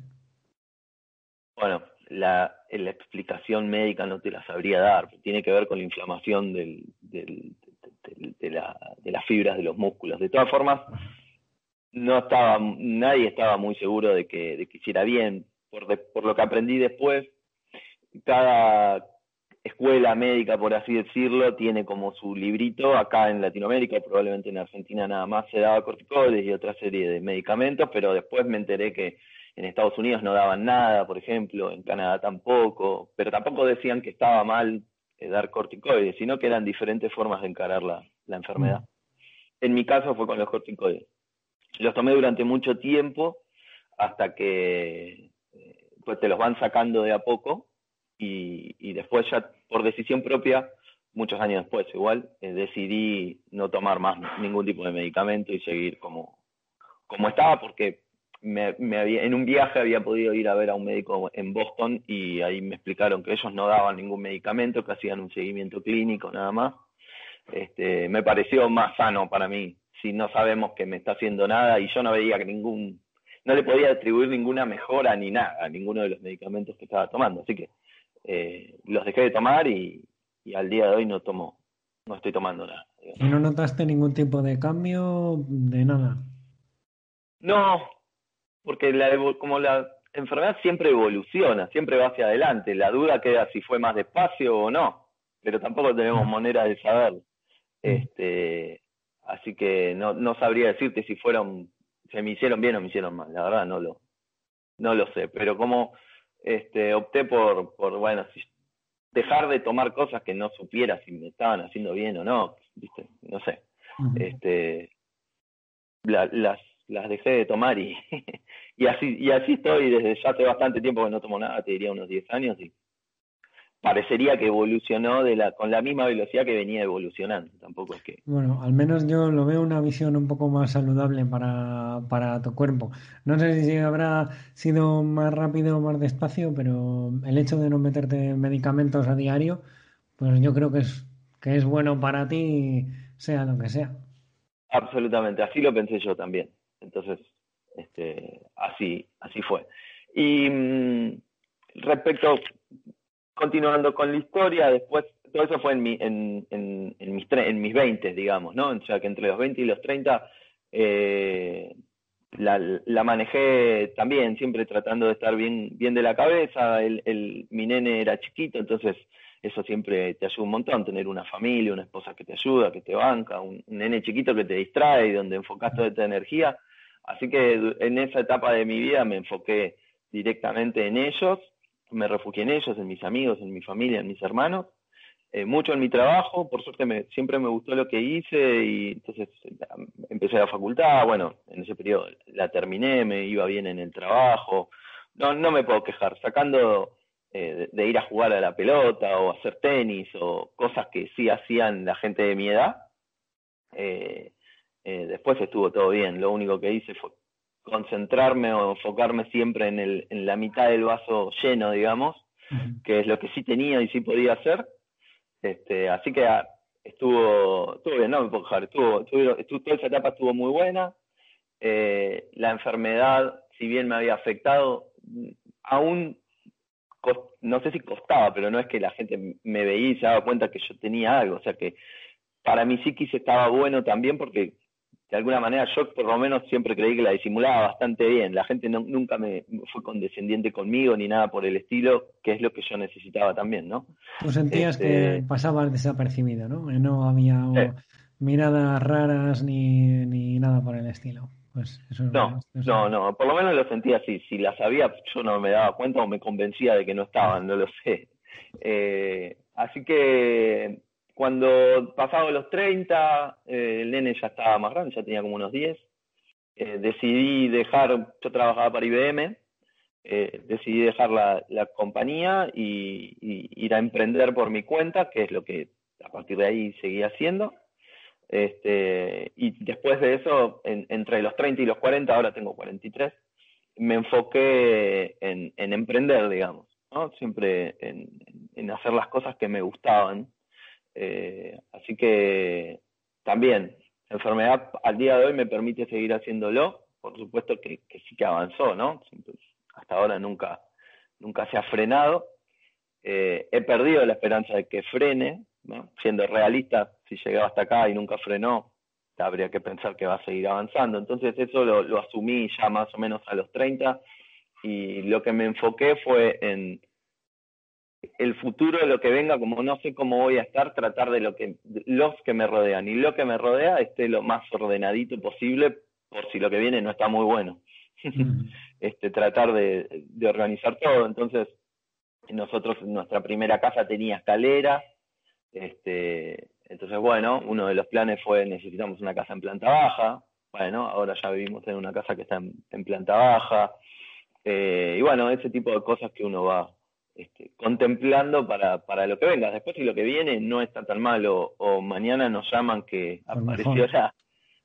Bueno, la, explicación médica no te la sabría dar, tiene que ver con la inflamación del, del, de, la, de las fibras de los músculos. De todas formas, no estaba, nadie estaba muy seguro de que, de que hiciera bien. Por, por lo que aprendí después, cada escuela médica, por así decirlo, tiene como su librito. Acá en Latinoamérica, probablemente en Argentina nada más se daba corticoides y otra serie de medicamentos, pero después me enteré que en Estados Unidos no daban nada, por ejemplo, en Canadá tampoco, pero tampoco decían que estaba mal eh, dar corticoides, sino que eran diferentes formas de encarar la, la enfermedad. En mi caso fue con los corticoides. Los tomé durante mucho tiempo hasta que eh, pues te los van sacando de a poco y, y, después ya por decisión propia, muchos años después igual, eh, decidí no tomar más ningún tipo de medicamento y seguir como, como estaba porque me, me había, en un viaje había podido ir a ver a un médico en Boston y ahí me explicaron que ellos no daban ningún medicamento, que hacían un seguimiento clínico nada más. Este, me pareció más sano para mí si no sabemos que me está haciendo nada y yo no veía que ningún, no le podía atribuir ninguna mejora ni nada a ninguno de los medicamentos que estaba tomando. Así que eh, los dejé de tomar y, al día de hoy no tomo, no estoy tomando nada.
¿Y no notaste ningún tipo de cambio de nada?
No, porque la, como la enfermedad siempre evoluciona, siempre va hacia adelante. La duda queda si fue más despacio o no, pero tampoco tenemos manera de saberlo. Este, Así que no, no sabría decirte si fueron, se me hicieron bien o me hicieron mal, la verdad no lo, no lo sé, pero como este, opté por, por, bueno, dejar de tomar cosas que no supiera si me estaban haciendo bien o no, viste, no sé, este, las, las dejé de tomar y, y así, y así estoy desde ya hace bastante tiempo que no tomo nada, te diría unos 10 años y parecería que evolucionó de la, con la misma velocidad que venía evolucionando. Tampoco es que.
Bueno, al menos yo lo veo una visión un poco más saludable para, para tu cuerpo. No sé si habrá sido más rápido o más despacio, pero el hecho de no meterte medicamentos a diario, pues yo creo que es, que es bueno para ti, sea lo que sea.
Absolutamente, así lo pensé yo también. Entonces, este, así, así fue. Y mm, respecto, continuando con la historia, después, todo eso fue en, mi, en, en, mis, en mis 20, digamos, ¿no? O sea, que entre los 20 y los 30 eh, la, la, manejé también, siempre tratando de estar bien, bien de la cabeza. El, el, mi nene era chiquito, entonces eso siempre te ayuda un montón, tener una familia, una esposa que te ayuda, que te banca, un, nene chiquito que te distrae donde enfocas toda esta energía. Así que en esa etapa de mi vida me enfoqué directamente en ellos me refugié en ellos, en mis amigos, en mi familia, en mis hermanos, eh, mucho en mi trabajo, por suerte me, siempre me gustó lo que hice y entonces empecé la facultad, bueno, en ese periodo la terminé, me iba bien en el trabajo, no, no me puedo quejar, sacando eh, de, ir a jugar a la pelota o hacer tenis o cosas que sí hacían la gente de mi edad, eh, después estuvo todo bien, lo único que hice fue concentrarme o enfocarme siempre en, el, en la mitad del vaso lleno, digamos, que es lo que sí tenía y sí podía hacer. Este, así que ah, estuvo, estuvo bien, no me puedo dejar, estuvo, estuvo, toda esa etapa estuvo muy buena. Eh, la enfermedad, si bien me había afectado, aún no sé si costaba, pero no es que la gente me veía y se daba cuenta que yo tenía algo, o sea que para mi psiquis estaba bueno también porque de alguna manera yo por lo menos siempre creí que la disimulaba bastante bien. La gente nunca me fue condescendiente conmigo ni nada por el estilo, que es lo que yo necesitaba también, ¿no?
Tú sentías que este, pasabas desapercibido, ¿no? No había miradas raras ni, ni nada por el estilo. Pues eso
no, no, no, por lo menos lo sentía así. Si las había, yo no me daba cuenta o me convencía de que no estaban, no lo sé. Eh, que cuando pasaba los 30, eh, el nene ya estaba más grande, ya tenía como unos 10. Eh, decidí dejar, yo trabajaba para IBM, eh, decidí dejar la, la compañía y, ir a emprender por mi cuenta, que es lo que a partir de ahí seguí haciendo. Este, y después de eso, entre los 30 y los 40, ahora tengo 43, me enfoqué en, en emprender, digamos, ¿no? siempre en, hacer las cosas que me gustaban. Eh, así que también, la enfermedad al día de hoy me permite seguir haciéndolo, por supuesto que, sí que avanzó, ¿no? hasta ahora nunca, nunca se ha frenado. Eh, he perdido la esperanza de que frene, siendo realista, si llegaba hasta acá y nunca frenó, habría que pensar que va a seguir avanzando. Entonces eso lo, lo asumí ya más o menos a los 30 y lo que me enfoqué fue en el futuro de lo que venga, como no sé cómo voy a estar, tratar de lo que los que me rodean y lo que me rodea esté lo más ordenadito posible por si lo que viene no está muy bueno. Mm. este tratar de, de organizar todo. Entonces, nosotros nuestra primera casa tenía escalera, este entonces, bueno, uno de los planes fue necesitamos una casa en planta baja. Bueno, ahora ya vivimos en una casa que está en, planta baja. Eh, y bueno, ese tipo de cosas que uno va este, contemplando para, para lo que venga. Después, si lo que viene no está tan malo o mañana nos llaman que apareció ya,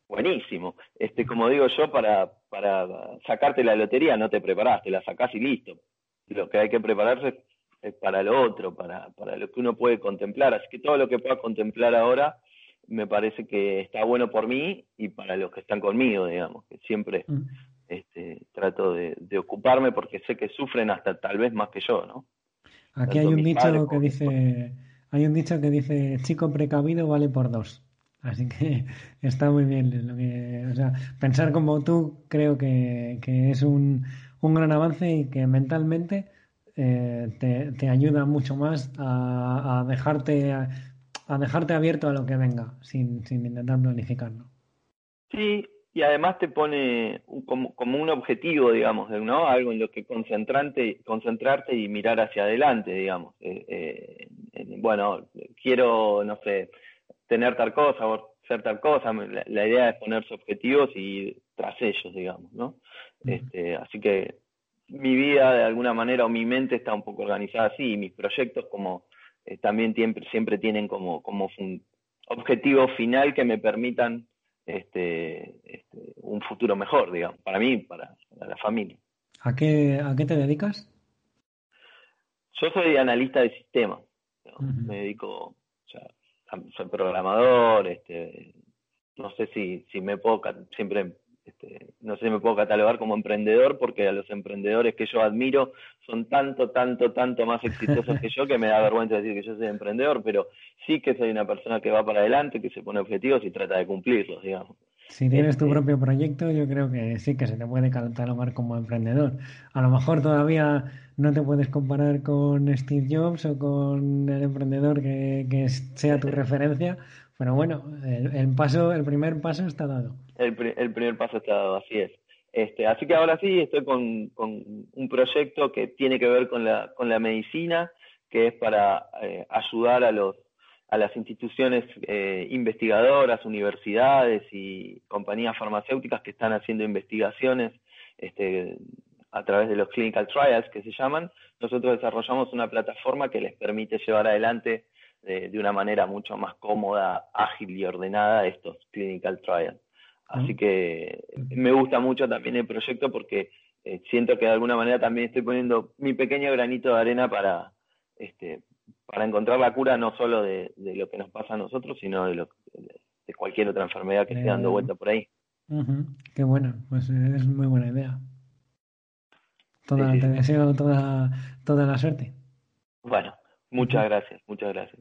buenísimo. Este, como digo yo, para, para sacarte la lotería no te preparaste, la sacás y listo. Lo que hay que prepararse para lo otro, para, para lo que uno puede contemplar. Así que todo lo que pueda contemplar ahora me parece que está bueno por mí y para los que están conmigo, digamos, que siempre mm. este, trato de, ocuparme porque sé que sufren hasta tal vez más que yo, ¿no?
Aquí hay un dicho que dice, hay un dicho que dice, chico precavido vale por dos. Así que está muy bien. Lo que, o sea, pensar como tú creo que, que es un, un gran avance y que mentalmente eh, te, te, ayuda mucho más a, dejarte a, dejarte abierto a lo que venga sin, sin intentar planificarlo.
Sí, y además te pone como, como, un objetivo, digamos, ¿no? Algo en lo que concentrarte, concentrarte y mirar hacia adelante, digamos. Eh, eh, bueno, quiero, no sé, tener tal cosa o ser tal cosa. La, idea es ponerse objetivos y tras ellos, digamos, ¿no? este, así que mi vida de alguna manera o mi mente está un poco organizada así y mis proyectos como eh, también siempre, siempre tienen como, como un objetivo final que me permitan este, este, un futuro mejor, digamos, para mí, para, para la familia.
¿A qué, ¿A qué te dedicas?
Yo soy analista de sistemas. Me dedico, o sea, soy programador, este, no sé si, si me puedo, siempre este, no sé si me puedo catalogar como emprendedor porque a los emprendedores que yo admiro son tanto, tanto, tanto más exitosos que yo que me da vergüenza decir que yo soy emprendedor, pero sí que soy una persona que va para adelante, que se pone objetivos y trata de cumplirlos, digamos.
Si tienes tu este propio proyecto, yo creo que sí que se te puede catalogar como emprendedor. A lo mejor todavía no te puedes comparar con Steve Jobs o con el emprendedor que, que sea tu referencia, pero bueno, el, paso, el primer paso está dado.
El, primer paso está dado, así es. Este, así que ahora sí estoy con, un proyecto que tiene que ver con la, con la medicina, que es para eh, ayudar a los las instituciones eh, investigadoras, universidades y compañías farmacéuticas que están haciendo investigaciones este, a través de los clinical trials que se llaman. Nosotros desarrollamos una plataforma que les permite llevar adelante de, una manera mucho más cómoda, ágil y ordenada estos clinical trials. Así que me gusta mucho también el proyecto porque eh, siento que de alguna manera también estoy poniendo mi pequeño granito de arena para, este, para encontrar la cura no solo de, lo que nos pasa a nosotros, sino de, lo, de cualquier otra enfermedad que esté dando eh, vuelta por ahí.
Qué bueno, pues es muy buena idea. Toda, Te deseo toda, toda la suerte.
Bueno, muchas gracias, muchas gracias.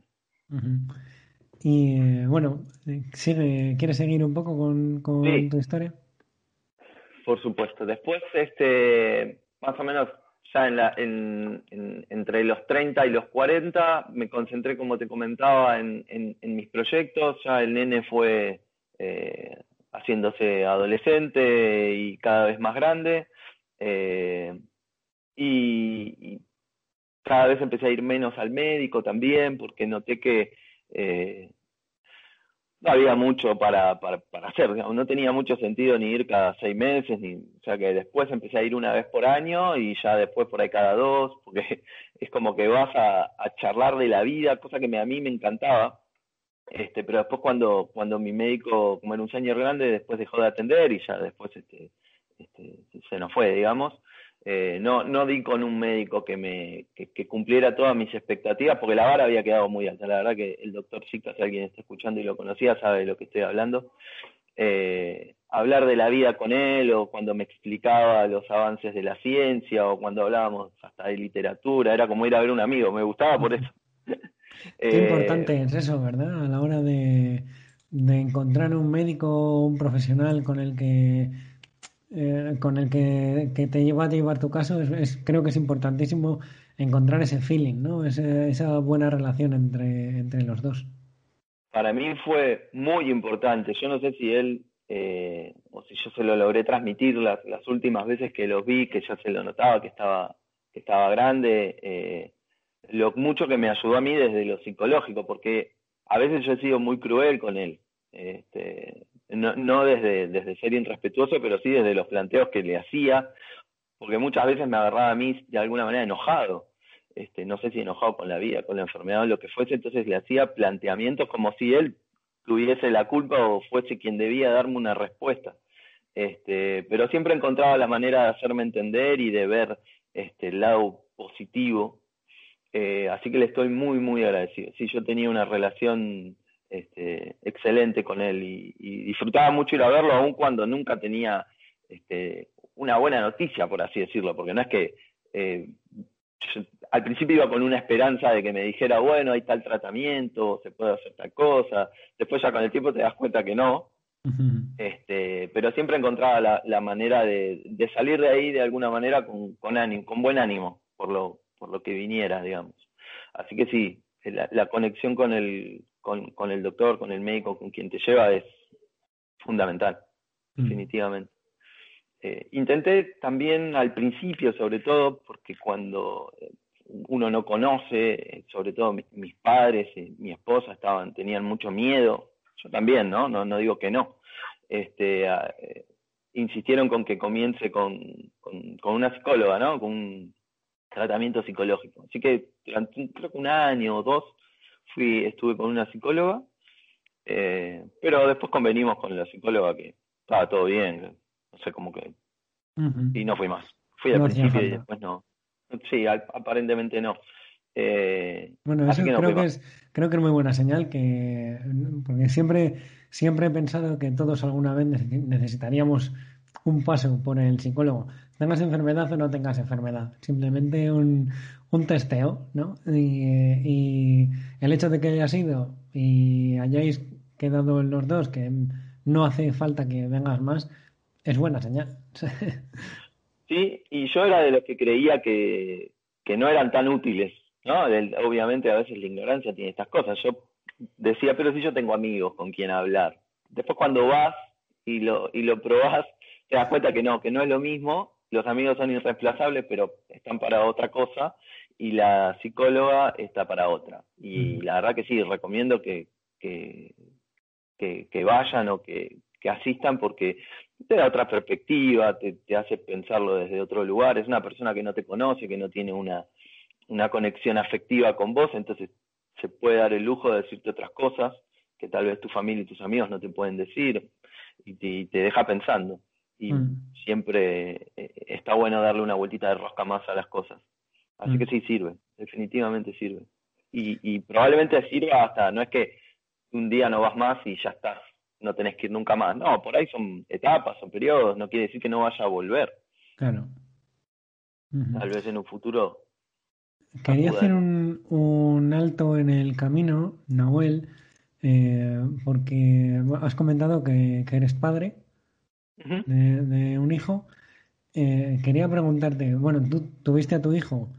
Y eh, bueno, sigue, ¿quieres seguir un poco con, tu historia?
Por supuesto. Después, este, más o menos ya en la, en, entre los 30 y los 40 me concentré, como te comentaba, en, en mis proyectos. Ya el nene fue eh, haciéndose adolescente y cada vez más grande. Eh, y, cada vez empecé a ir menos al médico también, porque noté que eh, no había mucho para, para, hacer, no tenía mucho sentido ni ir cada seis meses, ni, o sea que después empecé a ir una vez por año y ya después por ahí cada dos, porque es como que vas a, charlar de la vida, cosa que a mí me encantaba, este, pero después cuando, cuando mi médico, como era un señor grande, después dejó de atender y ya después este, este, se nos fue, digamos, eh, no, no di con un médico que me que, cumpliera todas mis expectativas, porque la vara había quedado muy alta. La verdad que el doctor Chica, si alguien está escuchando y lo conocía, sabe de lo que estoy hablando. Eh, hablar de la vida con él, o cuando me explicaba los avances de la ciencia, o cuando hablábamos hasta de literatura, era como ir a ver un amigo, me gustaba por eso.
Qué importante es eso, ¿verdad? A la hora de, de encontrar un médico, un profesional con el que eh, con el que, te lleva a llevar tu caso, es, creo que es importantísimo encontrar ese feeling, ¿no? esa buena relación entre, entre los dos.
Para mí fue muy importante. Yo no sé si él, eh, o si yo se lo logré transmitir las, las últimas veces que lo vi, que ya se lo notaba, que estaba, que estaba grande, eh, lo mucho que me ayudó a mí desde lo psicológico, porque a veces yo he sido muy cruel con él. Este, no, no desde, ser irrespetuoso, pero sí desde los planteos que le hacía, porque muchas veces me agarraba a mí de alguna manera enojado, este, no sé si enojado con la vida, con la enfermedad o lo que fuese, entonces le hacía planteamientos como si él tuviese la culpa o fuese quien debía darme una respuesta. Este, pero siempre encontraba la manera de hacerme entender y de ver este, el lado positivo. Eh, así que le estoy muy, muy agradecido. Sí, yo tenía una relación este, excelente con él y, disfrutaba mucho ir a verlo, aun cuando nunca tenía este, una buena noticia, por así decirlo, porque no es que eh, al principio iba con una esperanza de que me dijera, bueno, hay tal tratamiento, se puede hacer tal cosa, después ya con el tiempo te das cuenta que no, este, pero siempre encontraba la, manera de, salir de ahí de alguna manera con, con, ánimo, con buen ánimo por lo, por lo que viniera, digamos. Así que sí, la conexión con el, con, con el doctor, con el médico, con quien te lleva es fundamental, mm. definitivamente. Eh, intenté también al principio, sobre todo, porque cuando eh, uno no conoce, eh, sobre todo mis, padres y mi esposa estaban, tenían mucho miedo, yo también, ¿no? No, no digo que no. Este, insistieron con que comience con, con, con, una psicóloga, ¿no? Con un tratamiento psicológico. Así que durante creo que un año o dos fui, estuve con una psicóloga, eh, pero después convenimos con la psicóloga que estaba todo bien, no sé, cómo que... Y no fui más. Fui al principio y después no. Sí, aparentemente no.
Eh, bueno, eso creo, que es, creo que es muy buena señal, que porque siempre, siempre he pensado que todos alguna vez necesitaríamos un paso por el psicólogo. Tengas enfermedad o no tengas enfermedad. Simplemente un, un testeo, ¿no? Y, el hecho de que haya sido y hayáis quedado los dos, que no hace falta que vengas más, es buena señal.
Sí, y yo era de los que creía que, que no eran tan útiles, ¿no? obviamente a veces la ignorancia tiene estas cosas. Yo decía, pero si yo tengo amigos con quien hablar. Después cuando vas y lo, y lo probás, te das cuenta que no, que no es lo mismo. Los amigos son irreemplazables, pero están para otra cosa y la psicóloga está para otra. Y la verdad que sí, recomiendo que, que, que, vayan o que, que, asistan porque te da otra perspectiva, te, te, hace pensarlo desde otro lugar. Es una persona que no te conoce, que no tiene una, una conexión afectiva con vos, entonces se puede dar el lujo de decirte otras cosas que tal vez tu familia y tus amigos no te pueden decir y te, deja pensando. Y mm. siempre eh, está bueno darle una vueltita de rosca más a las cosas. Así que mm. sí sirve, definitivamente sirve. Y, y probablemente sirva hasta, no es que un día no vas más y ya estás, no tenés que ir nunca más. No, por ahí son etapas, son periodos, no quiere decir que no vaya a volver.
Claro.
Tal vez en un futuro.
Quería hacer un, un, alto en el camino, Nahuel, eh, porque has comentado que, que eres padre de, de, un hijo. Eh, quería preguntarte, bueno, tú tuviste a tu hijo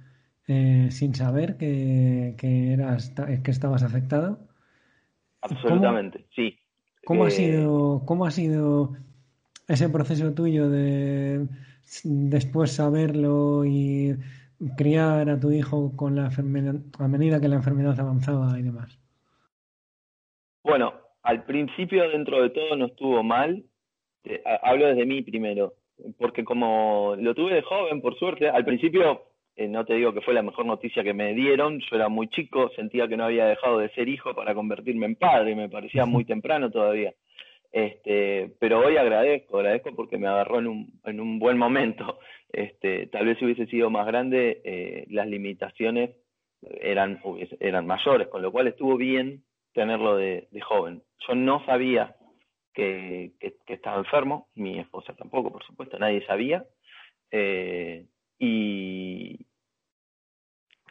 eh, sin saber que, que, eras, que estabas afectado?
Absolutamente, sí.
¿Cómo, ha eh, sido, ¿Cómo ha sido ese proceso tuyo de después saberlo y criar a tu hijo con la enfermedad, a medida que la enfermedad avanzaba y demás?
Bueno, al principio dentro de todo no estuvo mal. Eh, hablo desde mí primero, porque como lo tuve de joven, por suerte, al principio eh, no te digo que fue la mejor noticia que me dieron, yo era muy chico, sentía que no había dejado de ser hijo para convertirme en padre, me parecía muy temprano todavía. Este, pero hoy agradezco, agradezco porque me agarró en un, en un buen momento. Este, tal vez si hubiese sido más grande, eh, las limitaciones eran, eran mayores, con lo cual estuvo bien tenerlo de, joven. Yo no sabía que, que, estaba enfermo, mi esposa tampoco, por supuesto, nadie sabía. Eh, y,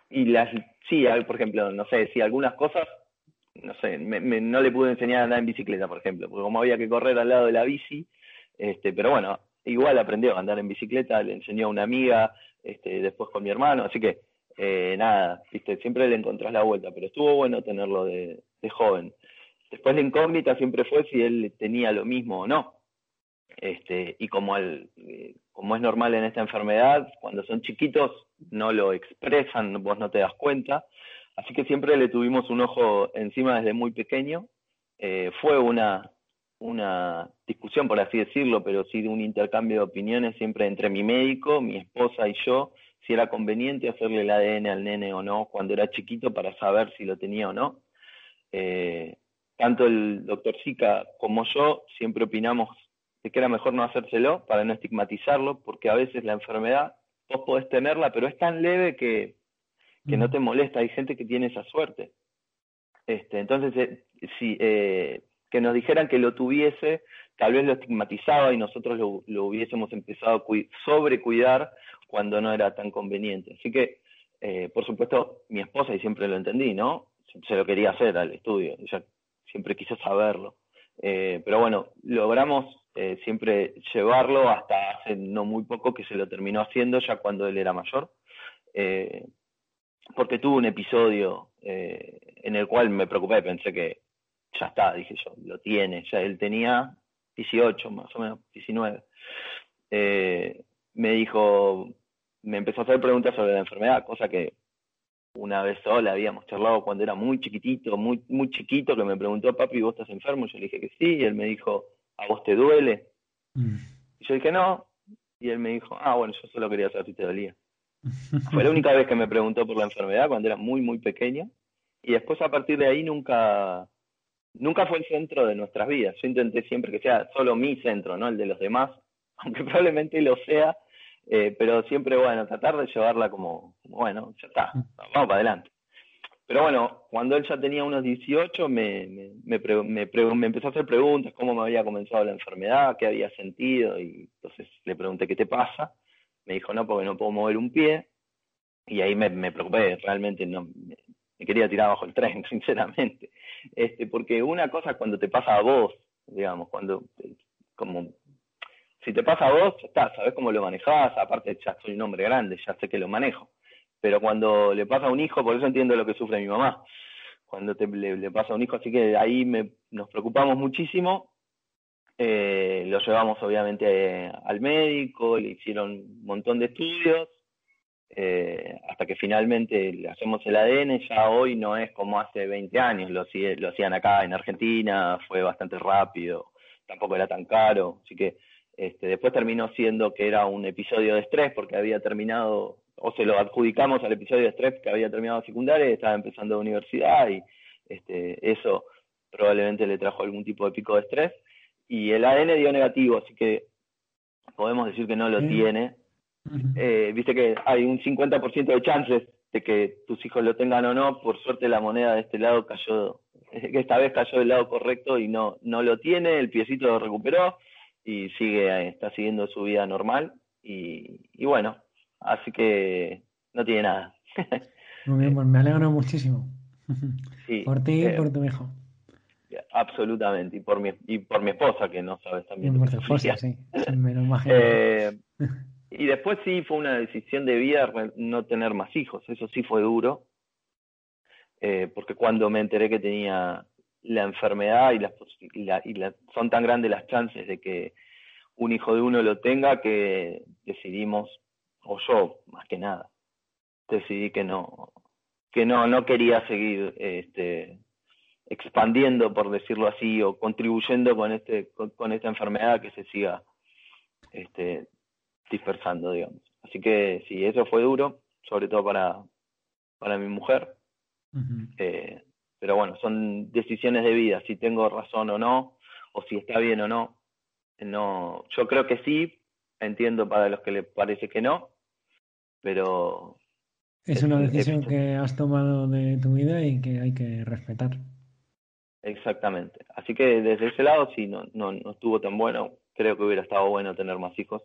y las, sí, por ejemplo, no sé, si algunas cosas no sé, no le pude enseñar a andar en bicicleta, por ejemplo, porque como había que correr al lado de la bici, este, pero bueno, igual aprendió a andar en bicicleta, le enseñó a una amiga, este, después con mi hermano, así que eh, nada, viste, siempre le encontrás la vuelta, pero estuvo bueno tenerlo de, joven. Después la incógnita siempre fue si él tenía lo mismo o no. Este, y como, el, eh, como es normal en esta enfermedad, cuando son chiquitos no lo expresan, vos no te das cuenta, Así que siempre le tuvimos un ojo encima desde muy pequeño. Eh, fue una, discusión, por así decirlo, pero sí de un intercambio de opiniones siempre entre mi médico, mi esposa y yo, si era conveniente hacerle el ADN al nene o no cuando era chiquito para saber si lo tenía o no. Eh, tanto el doctor Zika como yo siempre opinamos de que era mejor no hacérselo para no estigmatizarlo, porque a veces la enfermedad vos podés tenerla, pero es tan leve que que no te molesta, hay gente que tiene esa suerte. Este, entonces, eh, si, eh, que nos dijeran que lo tuviese, tal vez lo estigmatizaba y nosotros lo, lo hubiésemos empezado a sobrecuidar cuando no era tan conveniente. Así que, eh, por supuesto, mi esposa, y siempre lo entendí, ¿no? Se lo quería hacer al estudio, ella siempre quiso saberlo. Pero bueno, logramos siempre llevarlo hasta hace no muy poco que se lo terminó haciendo ya cuando él era mayor porque tuve un episodio eh, en el cual me preocupé, pensé que ya está, dije yo, lo tiene, ya él tenía 18, más o menos, 19. Eh, me dijo, me empezó a hacer preguntas sobre la enfermedad, cosa que una vez sola habíamos charlado cuando era muy chiquitito, muy, muy chiquito, que me preguntó, papi, ¿vos estás enfermo? Yo le dije que sí, y él me dijo, ¿a vos te duele? Mm. Y yo dije, no, y él me dijo, ah, bueno, yo solo quería saber si te dolía. Fue la única vez que me preguntó por la enfermedad cuando era muy, muy pequeña. Y después a partir de ahí nunca, nunca fue el centro de nuestras vidas. Yo intenté siempre que sea solo mi centro, no el de los demás, aunque probablemente lo sea, eh, pero siempre, bueno, tratar de llevarla como, bueno, ya está, vamos para adelante. Pero bueno, cuando él ya tenía unos 18, me, me, me, me, empezó a hacer preguntas, cómo me había comenzado la enfermedad, qué había sentido, y entonces le pregunté, ¿qué te pasa? me dijo no porque no puedo mover un pie y ahí me, me preocupé, realmente no me, quería tirar bajo el tren, sinceramente, este, porque una cosa es cuando te pasa a vos, digamos, cuando como si te pasa a vos, está, sabes cómo lo manejás, aparte ya soy un hombre grande, ya sé que lo manejo, pero cuando le pasa a un hijo, por eso entiendo lo que sufre mi mamá, cuando te, le, pasa a un hijo, así que ahí me, nos preocupamos muchísimo eh, lo llevamos obviamente al médico, le hicieron un montón de estudios, eh, hasta que finalmente le hacemos el ADN, ya hoy no es como hace 20 años, lo, lo hacían acá en Argentina, fue bastante rápido, tampoco era tan caro, así que este, después terminó siendo que era un episodio de estrés porque había terminado, o se lo adjudicamos al episodio de estrés que había terminado secundaria y estaba empezando universidad y este, eso probablemente le trajo algún tipo de pico de estrés. Y el ADN dio negativo, así que podemos decir que no lo tiene. Eh, viste que hay un 50% de chances de que tus hijos lo tengan o no. Por suerte la moneda de este lado cayó, esta vez cayó del lado correcto y no, no lo tiene, el piecito lo recuperó y sigue, está siguiendo su vida normal. Y, y bueno, así que no tiene nada.
Muy bien, pues me alegro muchísimo. por ti y eh, por tu hijo.
Absolutamente, y por mi, y por mi esposa, que no sabes también.
Por tu esposa, sí, me lo
imagino. Eh, y después sí fue una decisión de vida no tener más hijos, eso sí fue duro, eh, porque cuando me enteré que tenía la enfermedad y, las, y, la, son tan grandes las chances de que un hijo de uno lo tenga que decidimos, o yo más que nada, decidí que no, que no, no quería seguir este, expandiendo, por decirlo así, o contribuyendo con este, con, esta enfermedad que se siga este, dispersando, digamos. Así que sí, eso fue duro, sobre todo para, para mi mujer. eh, pero bueno, son decisiones de vida, si tengo razón o no, o si está bien o no. No, yo creo que sí, entiendo para los que le parece que no, pero
es una decisión que has tomado de tu vida y que hay que respetar.
Exactamente. Así que desde ese lado sí, no, no, no estuvo tan bueno. Creo que hubiera estado bueno tener más hijos,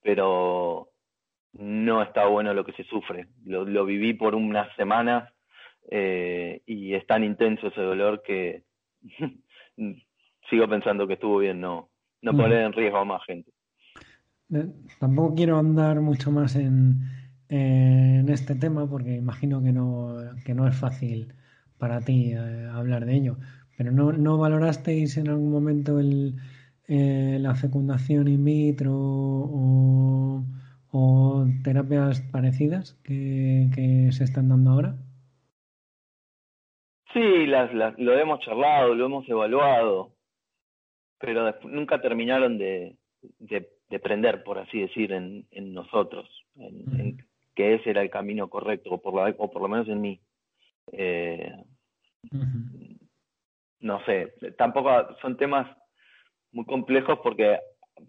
pero no está bueno lo que se sufre. Lo, lo viví por unas semanas eh, y es tan intenso ese dolor que sigo pensando que estuvo bien no, no poner en riesgo a más gente.
Eh, tampoco quiero andar mucho más en, en este tema porque imagino que no, que no es fácil para ti eh, hablar de ello. Pero no, no valorasteis en algún momento el, la fecundación in vitro o, o terapias parecidas que, que se están dando ahora?
Sí, las, las, lo hemos charlado, lo hemos evaluado, pero nunca terminaron de, de, de, prender, por así decir, en, en nosotros, en, en, que ese era el camino correcto, o por, la, o por lo menos en mí. Eh, uh -huh. No sé, tampoco son temas muy complejos porque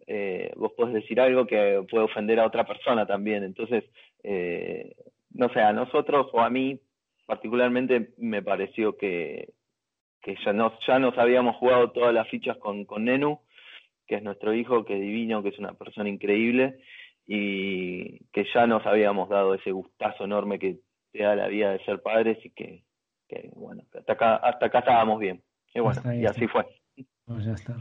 eh, vos podés decir algo que puede ofender a otra persona también. Entonces, eh, no sé, a nosotros o a mí particularmente me pareció que, que ya, nos, ya nos habíamos jugado todas las fichas con, con Nenu, que es nuestro hijo, que es divino, que es una persona increíble, y que ya nos habíamos dado ese gustazo enorme que te da la vida de ser padres y que, que bueno, hasta acá, hasta acá estábamos bien. Y bueno, y así fue.
Pues ya está.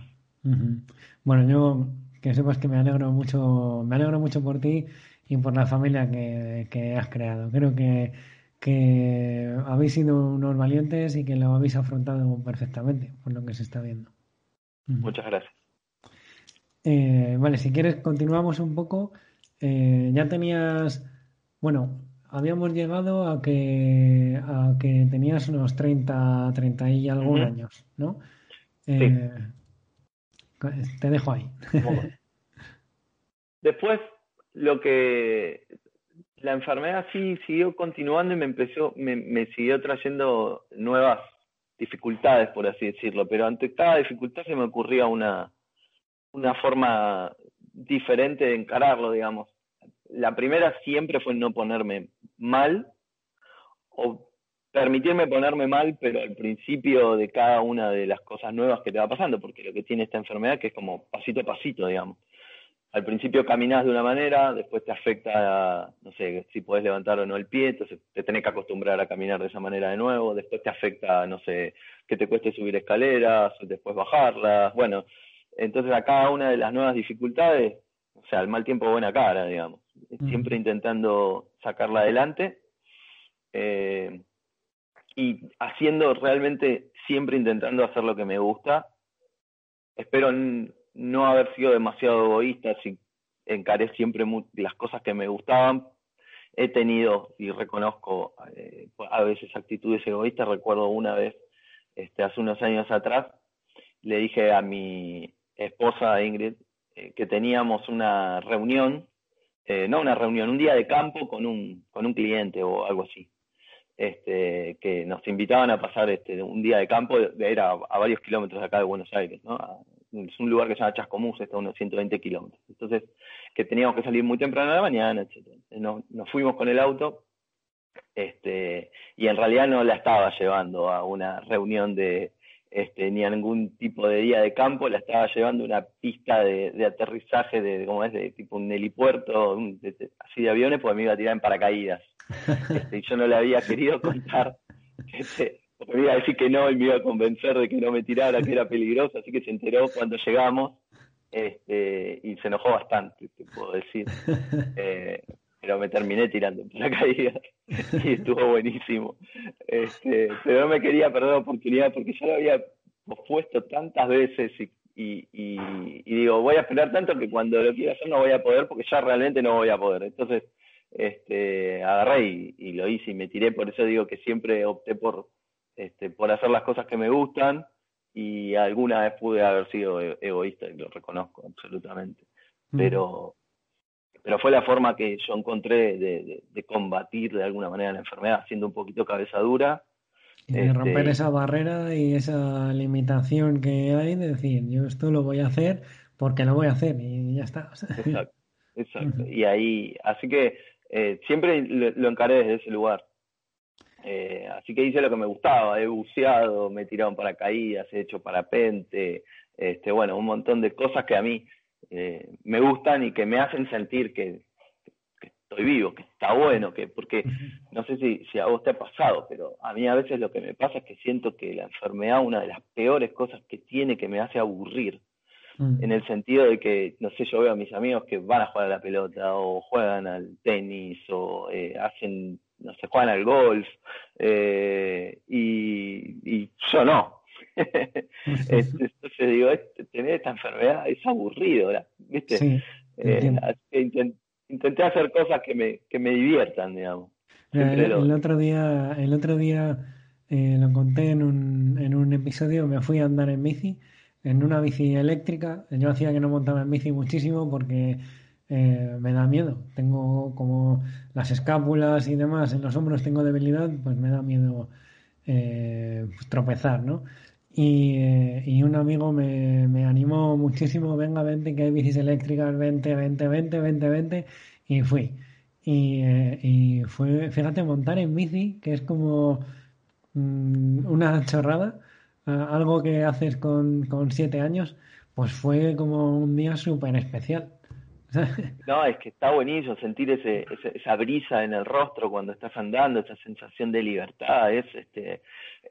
Uh -huh. Bueno, yo que sepas que me alegro mucho, me alegro mucho por ti y por la familia que, que has creado. Creo que que habéis sido unos valientes y que lo habéis afrontado perfectamente, por lo que se está viendo.
Muchas gracias.
Eh, vale, si quieres continuamos un poco. Eh, ya tenías, bueno, habíamos llegado a que a que tenías unos 30, 30 y algún uh -huh. años, ¿no? Eh,
sí.
Te dejo ahí.
Después, lo que la enfermedad sí siguió continuando y me empezó, me, me, siguió trayendo nuevas dificultades, por así decirlo, pero ante cada dificultad se me ocurría una, una forma diferente de encararlo, digamos. La primera siempre fue no ponerme mal o permitirme ponerme mal, pero al principio de cada una de las cosas nuevas que te va pasando, porque lo que tiene esta enfermedad que es como pasito a pasito, digamos al principio caminas de una manera, después te afecta, no sé, si puedes levantar o no el pie, entonces te tenés que acostumbrar a caminar de esa manera de nuevo, después te afecta, no sé, que te cueste subir escaleras, después bajarlas, bueno, entonces a cada una de las nuevas dificultades, o sea, el mal tiempo buena cara, digamos, siempre intentando sacarla adelante eh, y haciendo realmente, siempre intentando hacer lo que me gusta. Espero no haber sido demasiado egoísta, si encaré siempre las cosas que me gustaban. He tenido, y reconozco, eh, a veces actitudes egoístas. Recuerdo una vez, este, hace unos años atrás, le dije a mi esposa Ingrid eh, que teníamos una reunión, eh, no una reunión, un día de campo con un, con un cliente o algo así. Este, que nos invitaban a pasar este, un día de campo, era a varios kilómetros de acá de Buenos Aires, ¿no? A, es un lugar que se llama Chascomús, está a unos 120 kilómetros. Entonces, que teníamos que salir muy temprano de la mañana, etc. Nos, nos, fuimos con el auto este, y en realidad no la estaba llevando a una reunión de este, ni a ningún tipo de día de campo, la estaba llevando a una pista de, de aterrizaje de, ¿cómo es? De tipo un helipuerto, un, de, de, así de aviones, porque me iba a tirar en paracaídas. Este, y yo no le había querido contar este, porque me iba a decir que no y me iba a convencer de que no me tirara, que era peligroso, así que se enteró cuando llegamos este, y se enojó bastante, te puedo decir. Eh, pero me terminé tirando en paracaídas y estuvo buenísimo. Este, pero no me quería perder la oportunidad porque ya lo había pospuesto tantas veces y, y, y, y, digo, voy a esperar tanto que cuando lo quiera hacer no voy a poder porque ya realmente no voy a poder. Entonces, este, agarré y, lo hice y me tiré, por eso digo que siempre opté por, este, por hacer las cosas que me gustan y alguna vez pude haber sido e-, egoísta y lo reconozco absolutamente. Mm. Pero, pero fue la forma que yo encontré de, combatir de alguna manera la enfermedad, haciendo un poquito cabeza dura.
Y de romper este, esa barrera y esa limitación que hay de decir, yo esto lo voy a hacer porque lo voy a hacer y ya está.
Exacto, exacto. Y ahí, así que eh, siempre lo, encaré desde ese lugar. Eh, así que hice lo que me gustaba, he buceado, me he tirado en paracaídas, he hecho parapente, este, bueno, un montón de cosas que a mí eh, me gustan y que me hacen sentir que, estoy vivo, que está bueno, que porque no sé si, si a vos te ha pasado, pero a mí a veces lo que me pasa es que siento que la enfermedad, una de las peores cosas que tiene, que me hace aburrir. Mm. en el sentido de que, no sé, yo veo a mis amigos que van a jugar a la pelota o juegan al tenis o eh, hacen, no sé, juegan al golf eh, y, yo no. Entonces digo, este, tener esta enfermedad es aburrido, ¿viste? Eh, intenté hacer cosas que me, que me diviertan, digamos.
El, otro día, el otro día lo conté en un, en un episodio, me fui a andar en bici en una bici eléctrica. Yo hacía que no montaba en bici muchísimo porque eh, me da miedo. Tengo como las escápulas y demás en los hombros, tengo debilidad, pues me da miedo eh, pues tropezar, ¿no? Y, eh, y un amigo me, me, animó muchísimo, venga, vente, que hay bicis eléctricas, vente, vente, vente, vente, vente, y fui. Y, y fue, fíjate, montar en bici, que es como mm, una chorrada, algo que haces con, con siete años, pues fue como un día súper especial.
No, es que está buenísimo sentir ese, esa brisa en el rostro cuando estás andando, esa sensación de libertad, es, este,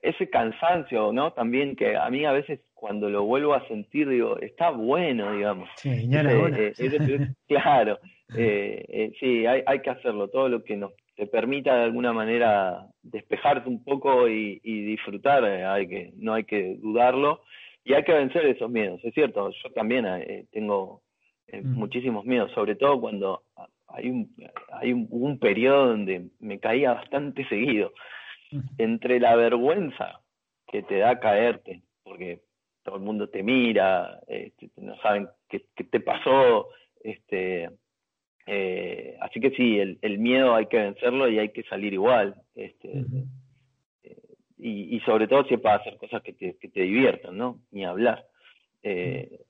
ese cansancio, ¿no? También que a mí a veces cuando lo vuelvo a sentir, digo, está bueno, digamos.
Sí, ya eh,
eh, claro, eh, sí, hay, hay que hacerlo, todo lo que nos te permita de alguna manera despejarte un poco y, disfrutar, eh, hay que, no hay que dudarlo, y hay que vencer esos miedos, es cierto, yo también eh, tengo eh, mm. muchísimos miedos, sobre todo cuando hay un, hay un, periodo donde me caía bastante seguido, mm. entre la vergüenza que te da caerte, porque todo el mundo te mira, este, no saben qué, qué te pasó, este, eh, así que sí, el, el, miedo hay que vencerlo y hay que salir igual. Este, eh, y, y, sobre todo si es para hacer cosas que te, que te diviertan, ¿no? Ni hablar. Eh,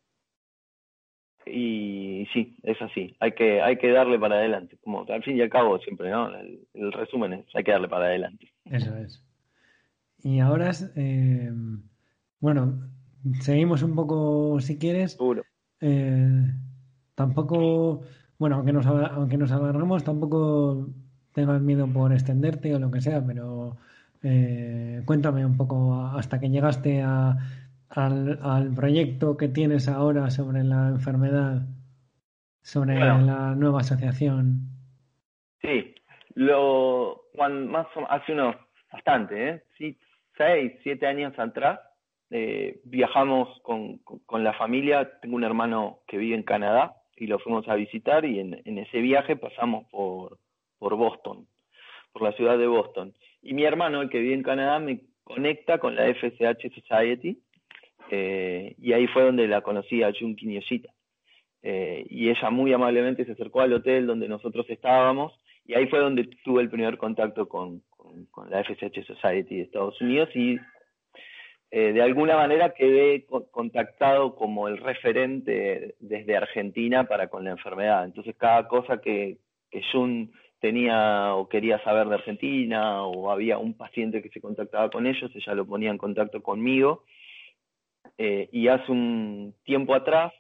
y, sí, es así. Hay que, hay que darle para adelante. Como al fin y al cabo siempre, ¿no? El, el resumen es, hay que darle para adelante.
Eso es. Y ahora, eh, bueno, seguimos un poco si quieres. tampoco bueno, aunque nos, aunque nos alargamos, tampoco tengas miedo por extenderte o lo que sea, pero eh, cuéntame un poco hasta que llegaste a, al, proyecto que tienes ahora sobre la enfermedad, sobre la nueva asociación.
Sí, lo más hace unos bastante, ¿eh? Sí, seis, siete años atrás eh, viajamos con, con la familia. Tengo un hermano que vive en Canadá y lo fuimos a visitar y en, en ese viaje pasamos por, por Boston, por la ciudad de Boston. Y mi hermano, el que vive en Canadá, me conecta con la FSH Society eh, y ahí fue donde la conocí a Junki Nyoshita. Eh, y ella muy amablemente se acercó al hotel donde nosotros estábamos y ahí fue donde tuve el primer contacto con, con, con la FSH Society de Estados Unidos y eh, de alguna manera quedé contactado como el referente desde Argentina para con la enfermedad. Entonces cada cosa que, que Jun tenía o quería saber de Argentina o había un paciente que se contactaba con ellos, ella lo ponía en contacto conmigo. Eh, y hace un tiempo atrás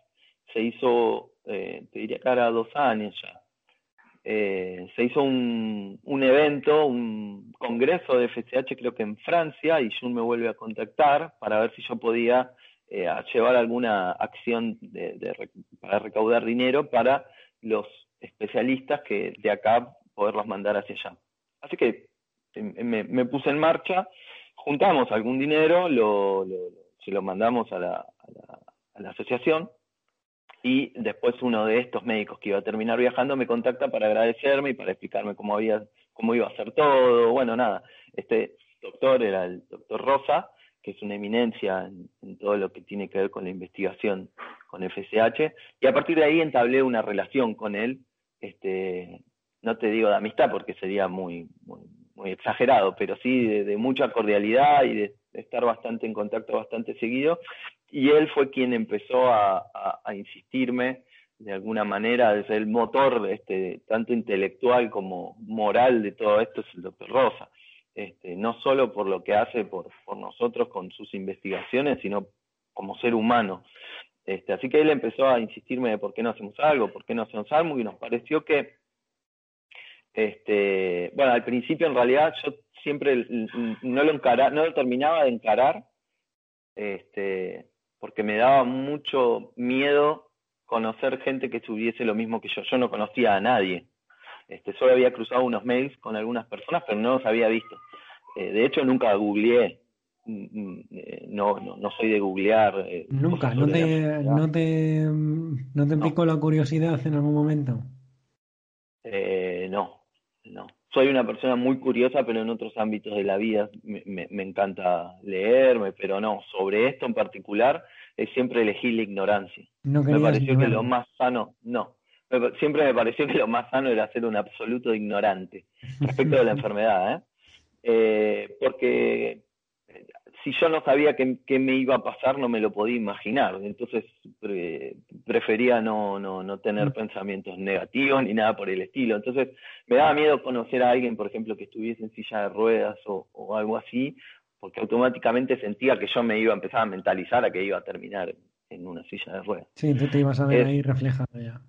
se hizo, eh, te diría que era dos años ya, eh, se hizo un, un, evento, un congreso de FCH creo que en Francia, y Jun me vuelve a contactar para ver si yo podía eh, llevar alguna acción de, para recaudar dinero para los especialistas que de acá poderlos mandar hacia allá. Así que em, me, me puse en marcha, juntamos algún dinero, lo, se lo mandamos a la, a la, a la asociación, y después uno de estos médicos que iba a terminar viajando me contacta para agradecerme y para explicarme cómo había, cómo iba a ser todo. Bueno, nada, este doctor era el doctor Rosa, que es una eminencia en, todo lo que tiene que ver con la investigación con FSH, y a partir de ahí entablé una relación con él, este, no te digo de amistad porque sería muy, muy, exagerado, pero sí de, mucha cordialidad y de, estar bastante en contacto bastante seguido, y él fue quien empezó a, insistirme de alguna manera, desde el motor este, tanto intelectual como moral de todo esto es el doctor Rosa. Este, no solo por lo que hace por, por nosotros con sus investigaciones, sino como ser humano. Este, así que él empezó a insistirme de por qué no hacemos algo, por qué no hacemos algo, y nos pareció que, este, bueno, al principio en realidad yo siempre no lo, encara, no lo terminaba de encarar, este, porque me daba mucho miedo conocer gente que tuviese lo mismo que yo. Yo no conocía a nadie. Este, solo había cruzado unos mails con algunas personas, pero no los había visto. Eh, de hecho, nunca googleé. Mm, mm, eh, no, no, no soy de googlear.
Eh, nunca, no te, no te, no te picó la curiosidad en algún momento.
no, no soy una persona muy curiosa, pero en otros ámbitos de la vida me, encanta leerme, pero no, sobre esto en particular eh, siempre elegí la ignorancia. me pareció que lo más sano, no, siempre me pareció que lo más sano era ser un absoluto ignorante respecto de la enfermedad, ¿eh? Eh, porque si yo no sabía qué, me iba a pasar, no me lo podía imaginar. Entonces prefería no, no, no tener mm. pensamientos negativos ni nada por el estilo. Entonces me daba miedo conocer a alguien, por ejemplo, que estuviese en silla de ruedas o, algo así, porque automáticamente sentía que yo me iba a empezar a mentalizar a que iba a terminar en una silla de ruedas.
Sí, tú te ibas a ver ahí reflejado ya.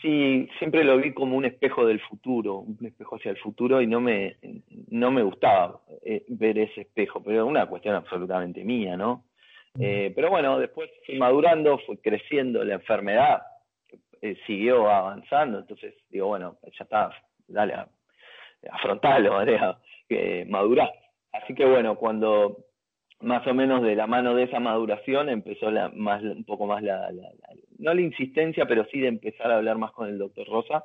Sí, siempre lo vi como un espejo del futuro, un espejo hacia el futuro y no me, no me gustaba eh, ver ese espejo, pero es una cuestión absolutamente mía, ¿no? Eh, pero bueno, después fui madurando, fue creciendo la enfermedad, eh, siguió avanzando, entonces digo, bueno, ya está, dale, afrontalo, ¿vale? madurar. Así que bueno, cuando más o menos de la mano de esa maduración empezó la, más, un poco más la, no la insistencia, pero sí de empezar a hablar más con el doctor Rosa.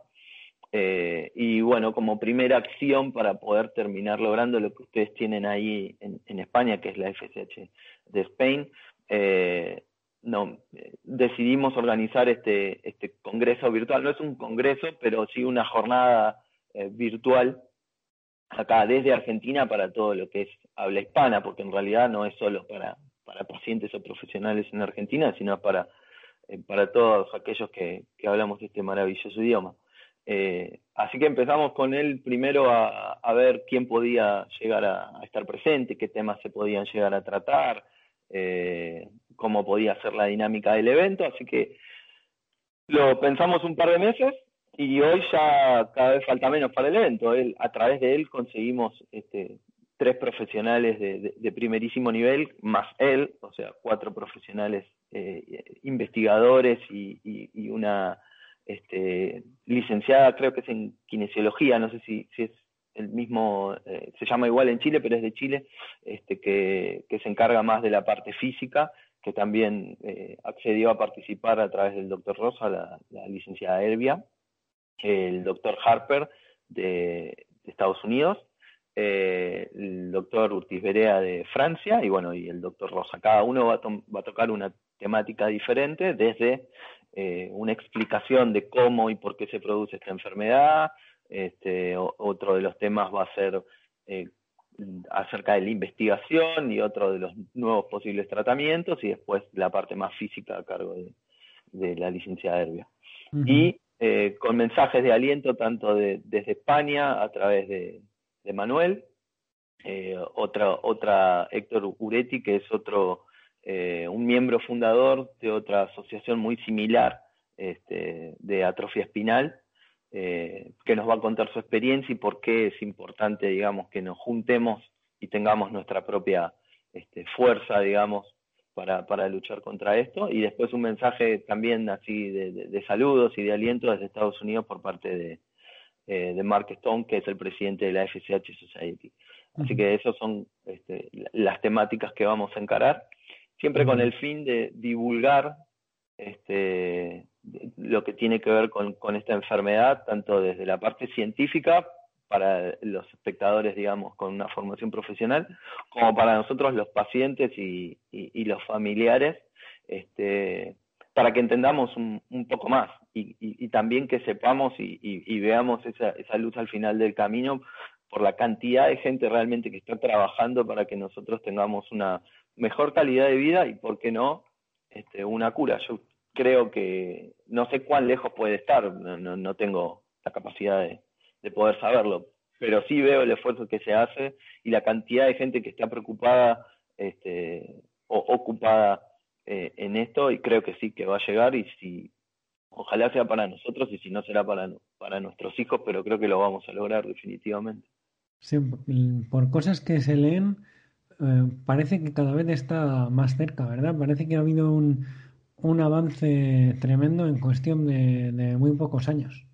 Eh, y bueno, como primera acción para poder terminar logrando lo que ustedes tienen ahí en, España, que es la FSH de Spain, eh, no, decidimos organizar este, este congreso virtual. No es un congreso, pero sí una jornada eh, virtual acá desde Argentina para todo lo que es habla hispana, porque en realidad no es solo para, para pacientes o profesionales en Argentina, sino para, eh, para todos aquellos que, que, hablamos este maravilloso idioma. Eh, así que empezamos con él primero a, ver quién podía llegar a, estar presente, qué temas se podían llegar a tratar, eh, cómo podía ser la dinámica del evento, así que lo pensamos un par de meses y hoy ya cada vez falta menos para el evento. Él, a través de él conseguimos este, tres profesionales de, primerísimo nivel, más él, o sea, cuatro profesionales eh, investigadores y, una este, licenciada, creo que es en kinesiología, no sé si, si es el mismo, eh, se llama igual en Chile, pero es de Chile, este, que, que se encarga más de la parte física, que también eh, accedió a participar a través del doctor Rosa, la, licenciada Elvia, el doctor Harper de, Estados Unidos, eh, el doctor Urtiz Berea de Francia y bueno, y el doctor Rosa. Cada uno va a, tocar una temática diferente, desde eh, una explicación de cómo y por qué se produce esta enfermedad, este, otro de los temas va a ser eh, acerca de la investigación y otro de los nuevos posibles tratamientos y después la parte más física a cargo de, la licenciada Herbia. Y eh, con mensajes de aliento tanto desde España a través de, Manuel, eh, otra, otra Héctor Uretti, que es otro, eh, un miembro fundador de otra asociación muy similar este, de atrofia espinal, que nos va a contar su experiencia y por qué es importante, digamos, que nos juntemos y tengamos nuestra propia este, fuerza, digamos, para, para luchar contra esto. Y después un mensaje también así de, saludos y de aliento desde Estados Unidos por parte de, eh, de Mark Stone, que es el presidente de la FCH Society. Así que esas son este, las temáticas que vamos a encarar, siempre con el fin de divulgar este, lo que tiene que ver con, con esta enfermedad, tanto desde la parte científica para los espectadores, digamos, con una formación profesional, como para nosotros los pacientes y, y, los familiares, este, para que entendamos un, un poco más y, y, también que sepamos y, veamos esa, esa luz al final del camino por la cantidad de gente realmente que está trabajando para que nosotros tengamos una mejor calidad de vida y, ¿por qué no?, este, una cura. Yo creo que no sé cuán lejos puede estar, no, no, no tengo la capacidad de, de poder saberlo, pero sí veo el esfuerzo que se hace y la cantidad de gente que está preocupada este, o ocupada eh, en esto y creo que sí que va a llegar y si ojalá sea para nosotros y si no será para, para nuestros hijos, pero creo que lo vamos a lograr definitivamente.
Por cosas que se leen, eh, parece que cada vez está más cerca, ¿verdad? Parece que ha habido un, un avance tremendo en cuestión de, muy pocos años.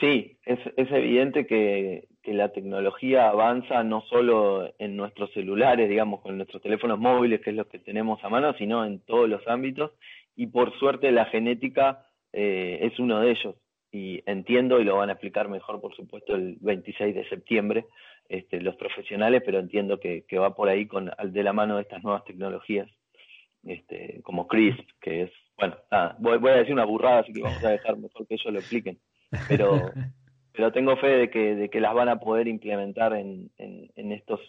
Sí, es, es evidente que, que, la tecnología avanza no solo en nuestros celulares, digamos, con nuestros teléfonos móviles, que es lo que tenemos a mano, sino en todos los ámbitos. Y por suerte la genética eh, es uno de ellos. Y entiendo, y lo van a explicar mejor, por supuesto, el 26 de septiembre, este, los profesionales, pero entiendo que, que va por ahí con de la mano de estas nuevas tecnologías, este, como CRISP, que es, bueno, nada, voy, voy a decir una burrada, así que vamos a dejar mejor que ellos lo expliquen pero, pero tengo fe de que, de que las van a poder implementar en, en, en estas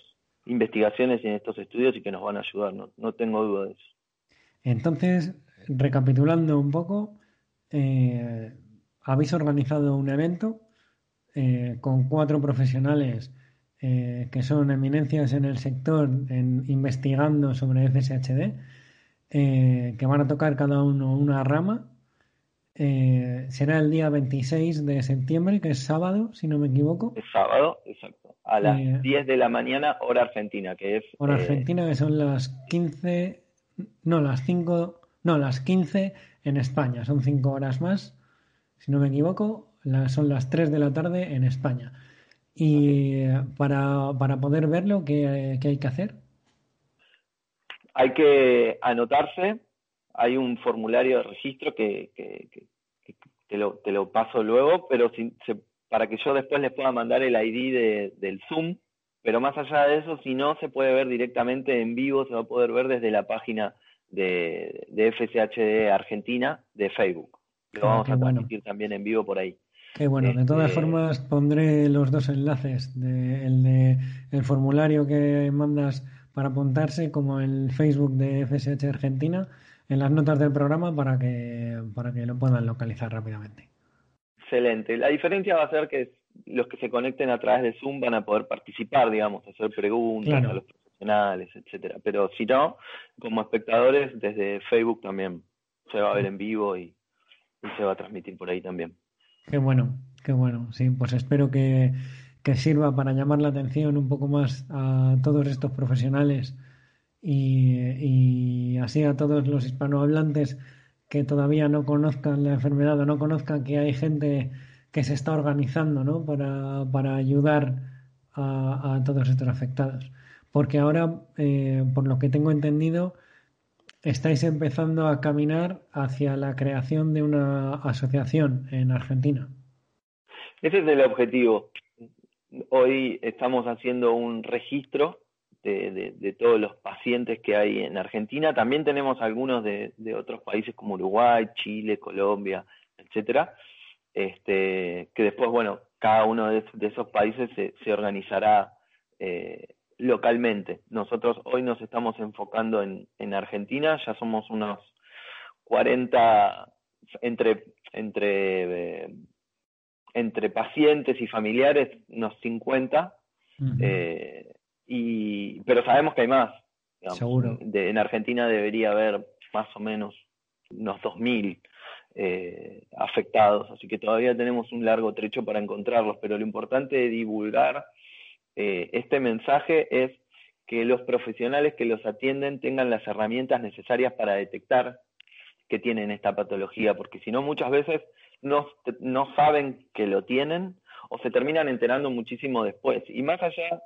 investigaciones y en estos estudios y que nos van a ayudar, no, no tengo duda de eso.
Entonces, recapitulando un poco, eh, habéis organizado un evento eh, con cuatro profesionales eh, que son eminencias en el sector en investigando sobre FSHD, eh, que van a tocar cada uno una rama eh, será el día 26 de septiembre, que es sábado, si no me equivoco.
Es sábado, exacto. A las 10 eh, de la mañana, hora argentina, que es...
Hora eh, argentina, que son las 15... No, las 5... No, las 15 en España. Son 5 horas más, si no me equivoco. son las 3 de la tarde en España. Y para, para poder verlo, ¿qué, ¿qué hay que hacer?
Hay que anotarse hay un formulario de registro que, que, que, que te, lo, te, lo, paso luego, pero si, se, para que yo después les pueda mandar el ID de, del Zoom, pero más allá de eso, si no, se puede ver directamente en vivo, se va a poder ver desde la página de, de FCHD Argentina de Facebook. Lo ah, vamos a transmitir bueno. también en vivo por ahí.
Qué bueno, de todas este... formas pondré los dos enlaces, de, el de el formulario que mandas para apuntarse como el Facebook de FSH Argentina en las notas del programa para que, para que lo puedan localizar rápidamente.
Excelente. La diferencia va a ser que los que se conecten a través de Zoom van a poder participar, digamos, hacer preguntas claro. a los profesionales, etcétera. Pero si no, como espectadores, desde Facebook también se va a ver en vivo y, y se va a transmitir por ahí también.
Qué bueno, qué bueno. Sí, pues espero que, que sirva para llamar la atención un poco más a todos estos profesionales y, y, así a todos los hispanohablantes que todavía no conozcan la enfermedad o no conozcan que hay gente que se está organizando ¿no? para, para ayudar a, a, todos estos afectados. Porque ahora, eh, por lo que tengo entendido, estáis empezando a caminar hacia la creación de una asociación en Argentina.
Ese es el objetivo. Hoy estamos haciendo un registro de, de, todos los pacientes que hay en Argentina. También tenemos algunos de, de otros países como Uruguay, Chile, Colombia, etcétera. Este, que después, bueno, cada uno de, de esos países se, se organizará eh, localmente. Nosotros hoy nos estamos enfocando en, en Argentina, ya somos unos 40 entre, entre, eh, entre pacientes y familiares, unos 50. Uh -huh. eh, y, pero sabemos que hay más.
Digamos. Seguro.
De, en Argentina debería haber más o menos unos 2.000 eh, afectados, así que todavía tenemos un largo trecho para encontrarlos, pero lo importante de divulgar eh, este mensaje es que los profesionales que los atienden tengan las herramientas necesarias para detectar que tienen esta patología, porque si no muchas veces no, no saben que lo tienen o se terminan enterando muchísimo después. Y más allá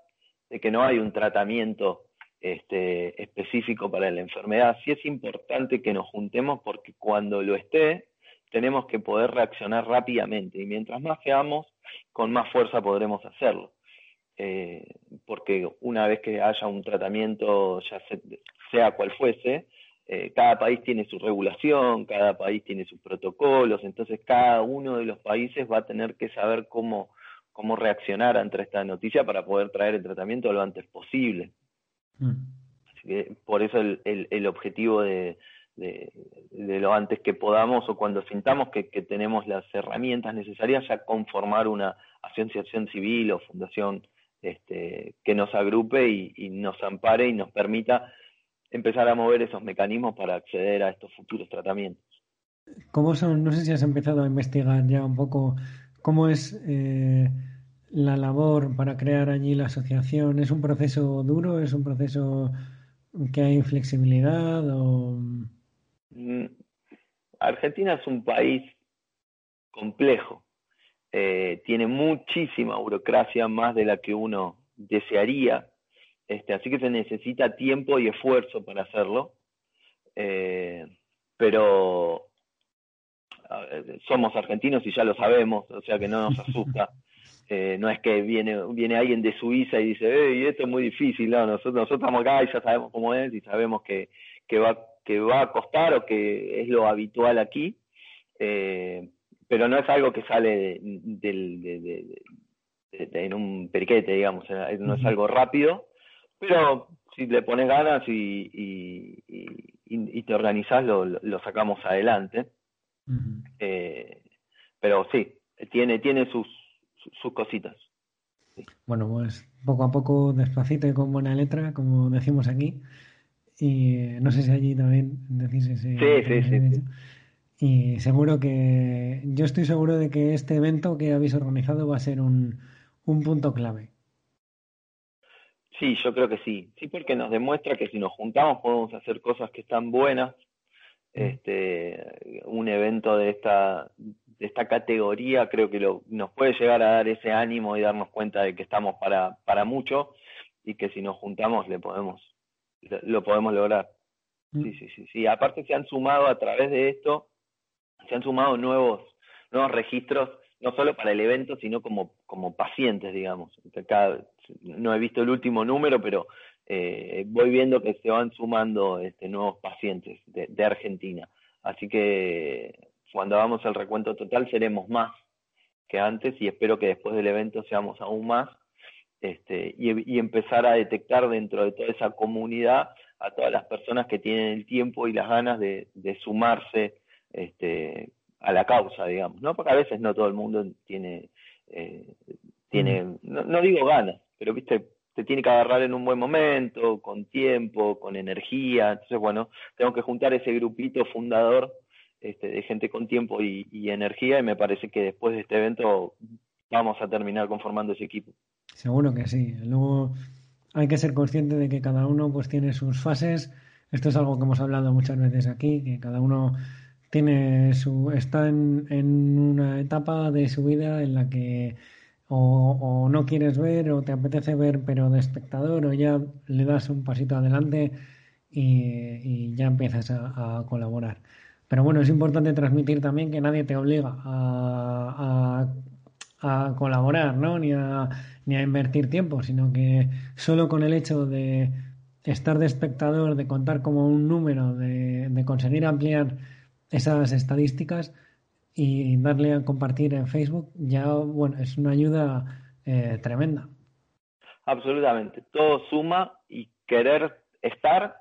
de que no hay un tratamiento este, específico para la enfermedad. Sí es importante que nos juntemos porque cuando lo esté, tenemos que poder reaccionar rápidamente y mientras más seamos, con más fuerza podremos hacerlo. Eh, porque una vez que haya un tratamiento, ya sea cual fuese, eh, cada país tiene su regulación, cada país tiene sus protocolos, entonces cada uno de los países va a tener que saber cómo, cómo reaccionar ante esta noticia para poder traer el tratamiento lo antes posible. Mm. Así que por eso el, el, objetivo de, de, lo antes que podamos o cuando sintamos que, que, tenemos las herramientas necesarias ya conformar una asociación civil o fundación este, que nos agrupe y, y, nos ampare y nos permita empezar a mover esos mecanismos para acceder a estos futuros tratamientos.
¿Cómo son? No sé si has empezado a investigar ya un poco cómo es eh, la labor para crear allí la asociación. ¿Es un proceso duro? ¿Es un proceso que hay flexibilidad? O...
Mm, Argentina es un país complejo. Eh, tiene muchísima burocracia, más de la que uno desearía este, así que se necesita tiempo y esfuerzo para hacerlo. Eh, pero somos argentinos y ya lo sabemos, o sea que no nos asusta. Eh, no es que viene, viene alguien de Suiza y dice, y esto es muy difícil, no, nosotros, nosotros estamos acá y ya sabemos cómo es y sabemos que, que, va, que va a costar o que es lo habitual aquí, eh, pero no es algo que sale de, en un periquete, digamos, no es algo rápido, pero si le pones ganas y, y, te organizás, lo, lo, sacamos adelante. eh, pero sí, tiene, tiene sus, sus cositas.
Bueno, pues poco a poco, despacito y con buena letra, como decimos aquí. Y no sé si allí también decís ese.
Sí, sí, sí, sí.
Y seguro que. Yo estoy seguro de que este evento que habéis organizado va a ser un, un punto clave.
Sí, yo creo que sí. Sí, porque nos demuestra que si nos juntamos podemos hacer cosas que están buenas. Mm. Este, un evento de esta, de esta categoría creo que lo, nos puede llegar a dar ese ánimo y darnos cuenta de que estamos para, para mucho y que si nos juntamos le podemos, lo podemos lograr. Mm. Sí, sí, sí, sí. Aparte se han sumado a través de esto, se han sumado nuevos, nuevos registros no solo para el evento, sino como, como pacientes, digamos. no he visto el último número, pero eh, voy viendo que se van sumando este, nuevos pacientes de, Argentina. Así que cuando hagamos el recuento total seremos más que antes y espero que después del evento seamos aún más este, y, empezar a detectar dentro de toda esa comunidad a todas las personas que tienen el tiempo y las ganas de, de sumarse este, a la causa, digamos, ¿no? Porque a veces no todo el mundo tiene, eh, tiene no, digo ganas, pero viste, te tiene que agarrar en un buen momento, con tiempo, con energía. Entonces, bueno, tengo que juntar ese grupito fundador este, de gente con tiempo y, y, energía y me parece que después de este evento vamos a terminar conformando ese equipo.
Seguro que sí. Luego hay que ser consciente de que cada uno pues tiene sus fases. Esto es algo que hemos hablado muchas veces aquí, que cada uno tiene su, está en, en una etapa de su vida en la que o, no quieres ver o te apetece ver pero de espectador o ya le das un pasito adelante y, ya empiezas a, colaborar. Pero bueno, es importante transmitir también que nadie te obliga a, a, colaborar, ¿no? Ni a, ni a invertir tiempo, sino que solo con el hecho de estar de espectador, de contar como un número, de, de conseguir ampliar esas estadísticas y darle a compartir en Facebook ya bueno es una ayuda eh, tremenda.
Absolutamente. Todo suma y querer estar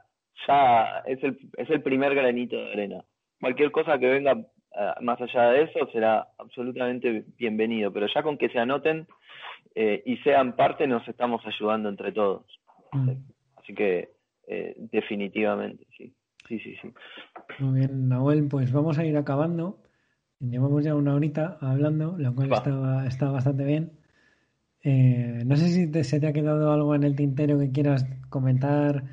ya es el, es el primer granito de arena. Cualquier cosa que venga eh, más allá de eso será absolutamente bienvenido pero ya con que se anoten eh, y sean parte nos estamos ayudando entre todos. Mm. así que definitivamente sí Sí, sí, sí.
Muy bien, Nahuel, pues vamos a ir acabando. Llevamos ya una horita hablando, lo cual está, está, bastante bien. Eh, no sé si se te ha quedado algo en el tintero que quieras comentar,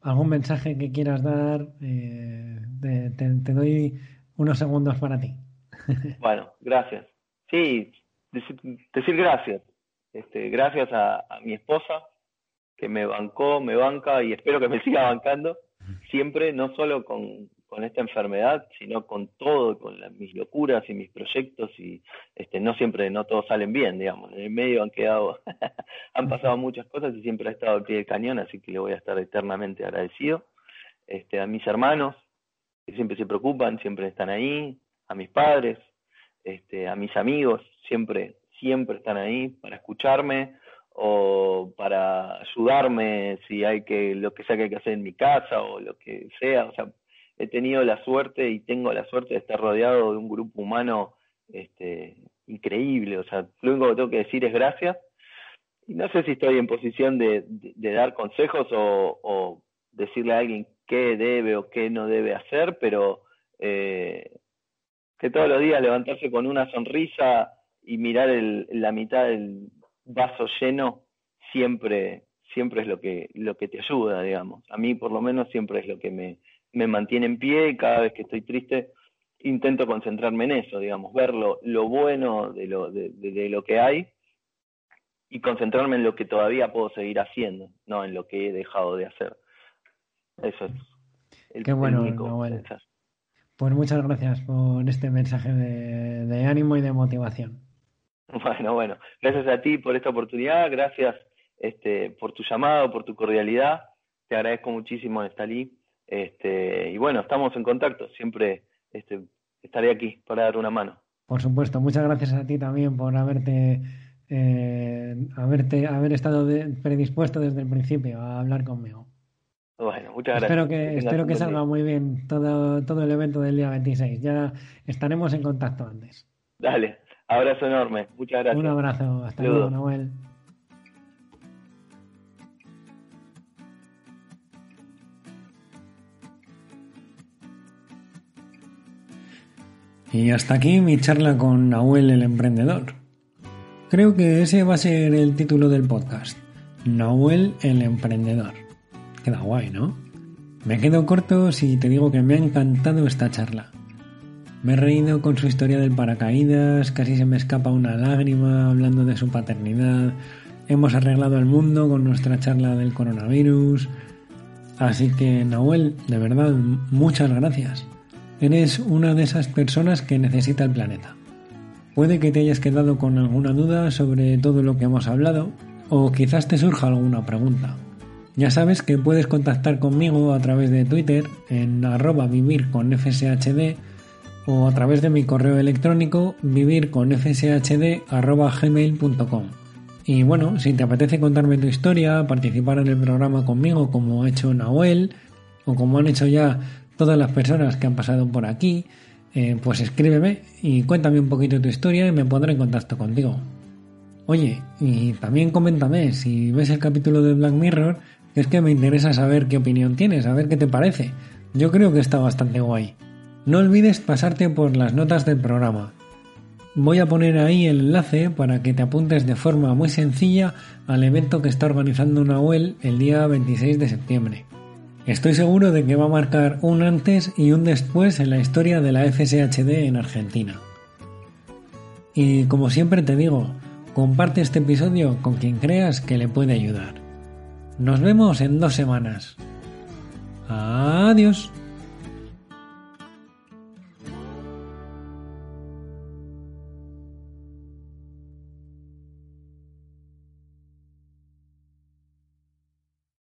algún mensaje que quieras dar. Eh, te, doy unos segundos para ti.
bueno, gracias. Sí, decir, gracias. Este, gracias a, a mi esposa, que me bancó, me banca y espero que me siga bancando siempre, no solo con, con esta enfermedad, sino con todo, con mis locuras y mis proyectos y este, no siempre, no todos salen bien, digamos. En el medio han quedado, han pasado muchas cosas y siempre ha estado al pie del cañón, así que le voy a estar eternamente agradecido. Este, a mis hermanos, que siempre se preocupan, siempre están ahí, a mis padres, este, a mis amigos, siempre, siempre están ahí para escucharme o para ayudarme si hay que, lo que sea que hay que hacer en mi casa o lo que sea, o sea, he tenido la suerte y tengo la suerte de estar rodeado de un grupo humano este, increíble. O sea, lo único que tengo que decir es gracias. Y no sé si estoy en posición de, dar consejos o, decirle a alguien qué debe o qué no debe hacer, pero eh, que todos los días levantarse con una sonrisa y mirar el, la mitad del vaso lleno siempre siempre es lo que lo que te ayuda digamos a mí por lo menos siempre es lo que me me mantiene en pie y cada vez que estoy triste intento concentrarme en eso, digamos, ver lo, bueno de lo, de, lo que hay y concentrarme en lo que todavía puedo seguir haciendo, no en lo que he dejado de hacer. Eso es.
El, Qué bueno, Pues muchas gracias por este mensaje de, de ánimo y de motivación.
Bueno, bueno, gracias a ti por esta oportunidad, gracias este, por tu llamado, por tu cordialidad. Te agradezco muchísimo, Estalí. Este, y bueno, estamos en contacto, siempre este, estaré aquí para dar una mano.
Por supuesto, muchas gracias a ti también por haberte, eh, haberte haber estado predispuesto desde el principio a hablar conmigo.
Bueno, muchas
gracias. Espero que, espero que salga muy bien todo, todo el evento del día 26. Ya estaremos en contacto antes.
Dale, abrazo enorme. Muchas gracias.
Un abrazo. Hasta luego, Noel. Y hasta aquí mi charla con Nahuel el emprendedor. Creo que ese va a ser el título del podcast. Nahuel el emprendedor. Queda guay, ¿no? Me quedo corto si te digo que me ha encantado esta charla. Me he reído con su historia del paracaídas, casi se me escapa una lágrima hablando de su paternidad. Hemos arreglado el mundo con nuestra charla del coronavirus. Así que, Nahuel, de verdad, muchas gracias. Eres una de esas personas que necesita el planeta. Puede que te hayas quedado con alguna duda sobre todo lo que hemos hablado, o quizás te surja alguna pregunta. Ya sabes que puedes contactar conmigo a través de Twitter en arroba vivir con o a través de mi correo electrónico vivirconfshd.gmail.com Y bueno, si te apetece contarme tu historia, participar en el programa conmigo como ha hecho Nahuel, o como han hecho ya todas las personas que han pasado por aquí, eh, pues escríbeme y cuéntame un poquito tu historia y me pondré en contacto contigo. Oye, y también coméntame si ves el capítulo de Black Mirror, es que me interesa saber qué opinión tienes, a ver qué te parece. Yo creo que está bastante guay. No olvides pasarte por las notas del programa. Voy a poner ahí el enlace para que te apuntes de forma muy sencilla al evento que está organizando Nahuel el día 26 de septiembre. Estoy seguro de que va a marcar un antes y un después en la historia de la FSHD en Argentina. Y como siempre te digo, comparte este episodio con quien creas que le puede ayudar. Nos vemos en dos semanas. Adiós.